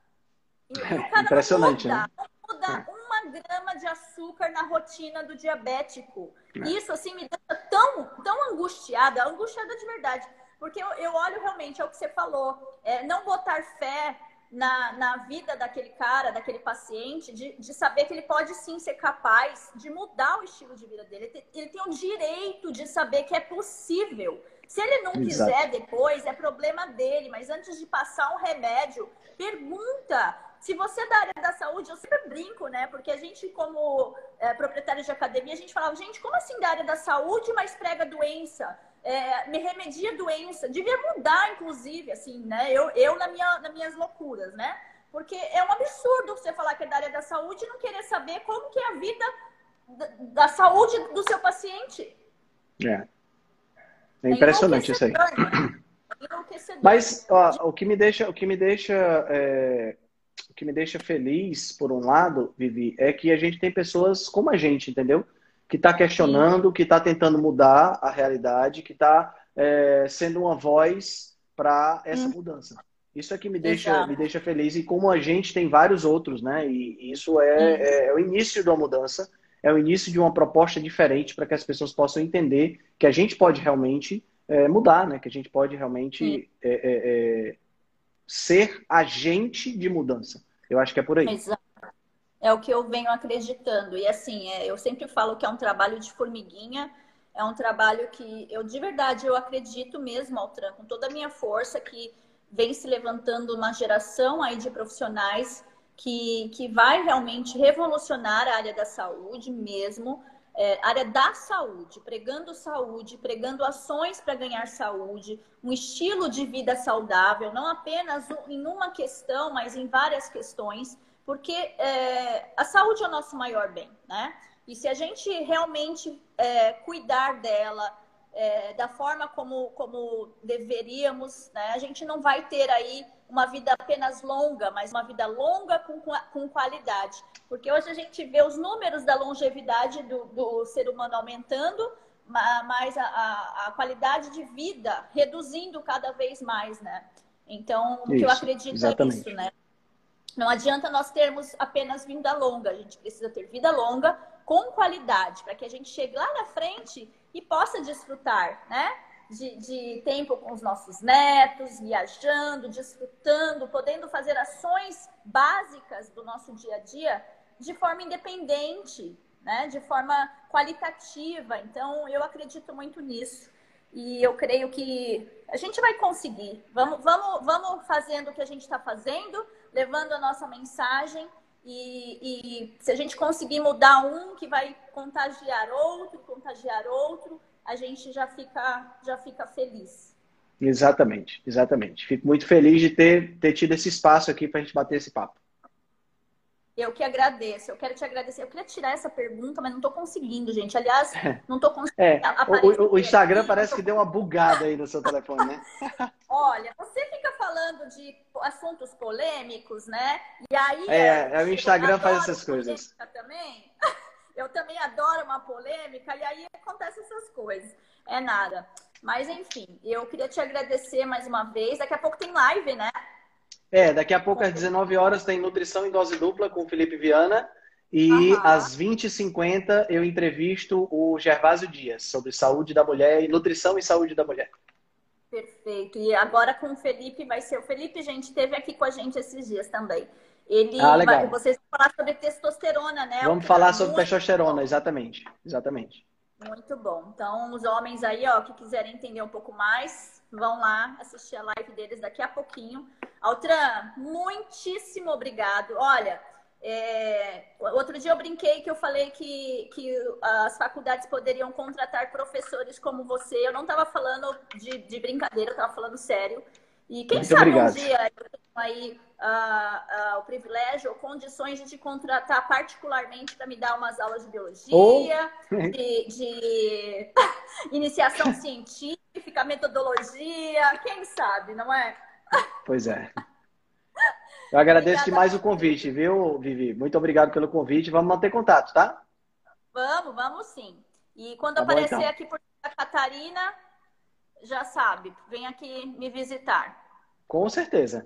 Impressionante, muda, né? muda é. uma grama de açúcar na rotina do diabético. É. Isso, assim, me deixa tão, tão angustiada, angustiada de verdade. Porque eu, eu olho realmente, é o que você falou, é, não botar fé na, na vida daquele cara, daquele paciente, de, de saber que ele pode sim ser capaz de mudar o estilo de vida dele. Ele tem, ele tem o direito de saber que é possível. Se ele não Exato. quiser depois, é problema dele, mas antes de passar um remédio, pergunta. Se você é da área da saúde, eu sempre brinco, né? Porque a gente, como é, proprietário de academia, a gente falava, gente, como assim da área da saúde, mas prega doença? é, me remedia doença. Devia mudar, inclusive, assim, né? Eu, eu na minha, nas minhas loucuras, né? Porque é um absurdo você falar que é da área da saúde e não querer saber como que é a vida da, da saúde do seu paciente. É. É impressionante isso aí. Né? Mas ó, o que me deixa, o que me deixa, é, o que me deixa feliz, por um lado, Vivi, é que a gente tem pessoas como a gente, entendeu? que está questionando, Sim. que está tentando mudar a realidade, que está é, sendo uma voz para essa hum. mudança. Isso é que me deixa, me deixa feliz. E como a gente tem vários outros, né? E isso é, é, é o início de uma mudança, é o início de uma proposta diferente para que as pessoas possam entender que a gente pode realmente é, mudar, né? Que a gente pode realmente ser agente de mudança. Eu acho que é por aí. É o que eu venho acreditando. E assim, é, eu sempre falo que é um trabalho de formiguinha, é um trabalho que eu de verdade eu acredito mesmo, Altran, com toda a minha força, que vem se levantando uma geração aí de profissionais que, que vai realmente revolucionar a área da saúde mesmo, é, área da saúde, pregando saúde, pregando ações para ganhar saúde, um estilo de vida saudável, não apenas em uma questão, mas em várias questões porque é, a saúde é o nosso maior bem, né? E se a gente realmente é, cuidar dela é, da forma como, como deveríamos, né? A gente não vai ter aí uma vida apenas longa, mas uma vida longa com, com qualidade. Porque hoje a gente vê os números da longevidade do, do ser humano aumentando, mas a, a, a, qualidade de vida reduzindo cada vez mais, né? Então, o que eu acredito exatamente. é isso, né? Não adianta nós termos apenas vida longa, a gente precisa ter vida longa com qualidade, para que a gente chegue lá na frente e possa desfrutar, né? De, de, tempo com os nossos netos, viajando, desfrutando, podendo fazer ações básicas do nosso dia a dia de forma independente, né? de forma qualitativa. Então, eu acredito muito nisso. E eu creio que a gente vai conseguir. Vamos, vamos, vamos fazendo o que a gente está fazendo levando a nossa mensagem. E, e, se a gente conseguir mudar um que vai contagiar outro, contagiar outro, a gente já fica, já fica feliz. Exatamente, exatamente. Fico muito feliz de ter, ter tido esse espaço aqui para a gente bater esse papo. Eu que agradeço, eu quero te agradecer. Eu queria tirar essa pergunta, mas não estou conseguindo, gente. Aliás, não estou conseguindo. É, o, o, Instagram aqui, parece tô... que deu uma bugada aí no seu telefone, né? Olha, você fica falando de assuntos polêmicos, né? E aí. É, é o Instagram faz essas coisas. Também. Eu também adoro uma polêmica, e aí acontecem essas coisas. É nada. Mas, enfim, eu queria te agradecer mais uma vez. Daqui a pouco tem live, né? É, daqui a pouco às 19 horas tem Nutrição em Dose Dupla com o Felipe Viana. E às 20h50 eu entrevisto o Gervásio Dias sobre saúde da mulher e nutrição e saúde da mulher. Perfeito. E agora com o Felipe vai ser. O Felipe, gente, teve aqui com a gente esses dias também. Ele ah, legal. Vocês vão falar sobre testosterona, né? Vamos falar sobre testosterona, exatamente. Exatamente. Muito bom. Então, os homens aí, ó, que quiserem entender um pouco mais, vão lá assistir a live deles daqui a pouquinho. Altran, muitíssimo obrigado. Olha, é, outro dia eu brinquei que eu falei que, que as faculdades poderiam contratar professores como você. Eu não estava falando de, de, brincadeira, eu estava falando sério. E quem Muito sabe obrigado. um dia eu tenho aí uh, uh, o privilégio ou condições de te contratar particularmente para me dar umas aulas de biologia, oh. de, de iniciação científica, metodologia, quem sabe, não é? Pois é. Eu agradeço demais o convite, viu, Vivi? Muito obrigado pelo convite. Vamos manter contato, tá? Vamos, vamos sim. E quando Tá bom, aparecer então. aqui por Santa Catarina, já sabe, vem aqui me visitar. Com certeza.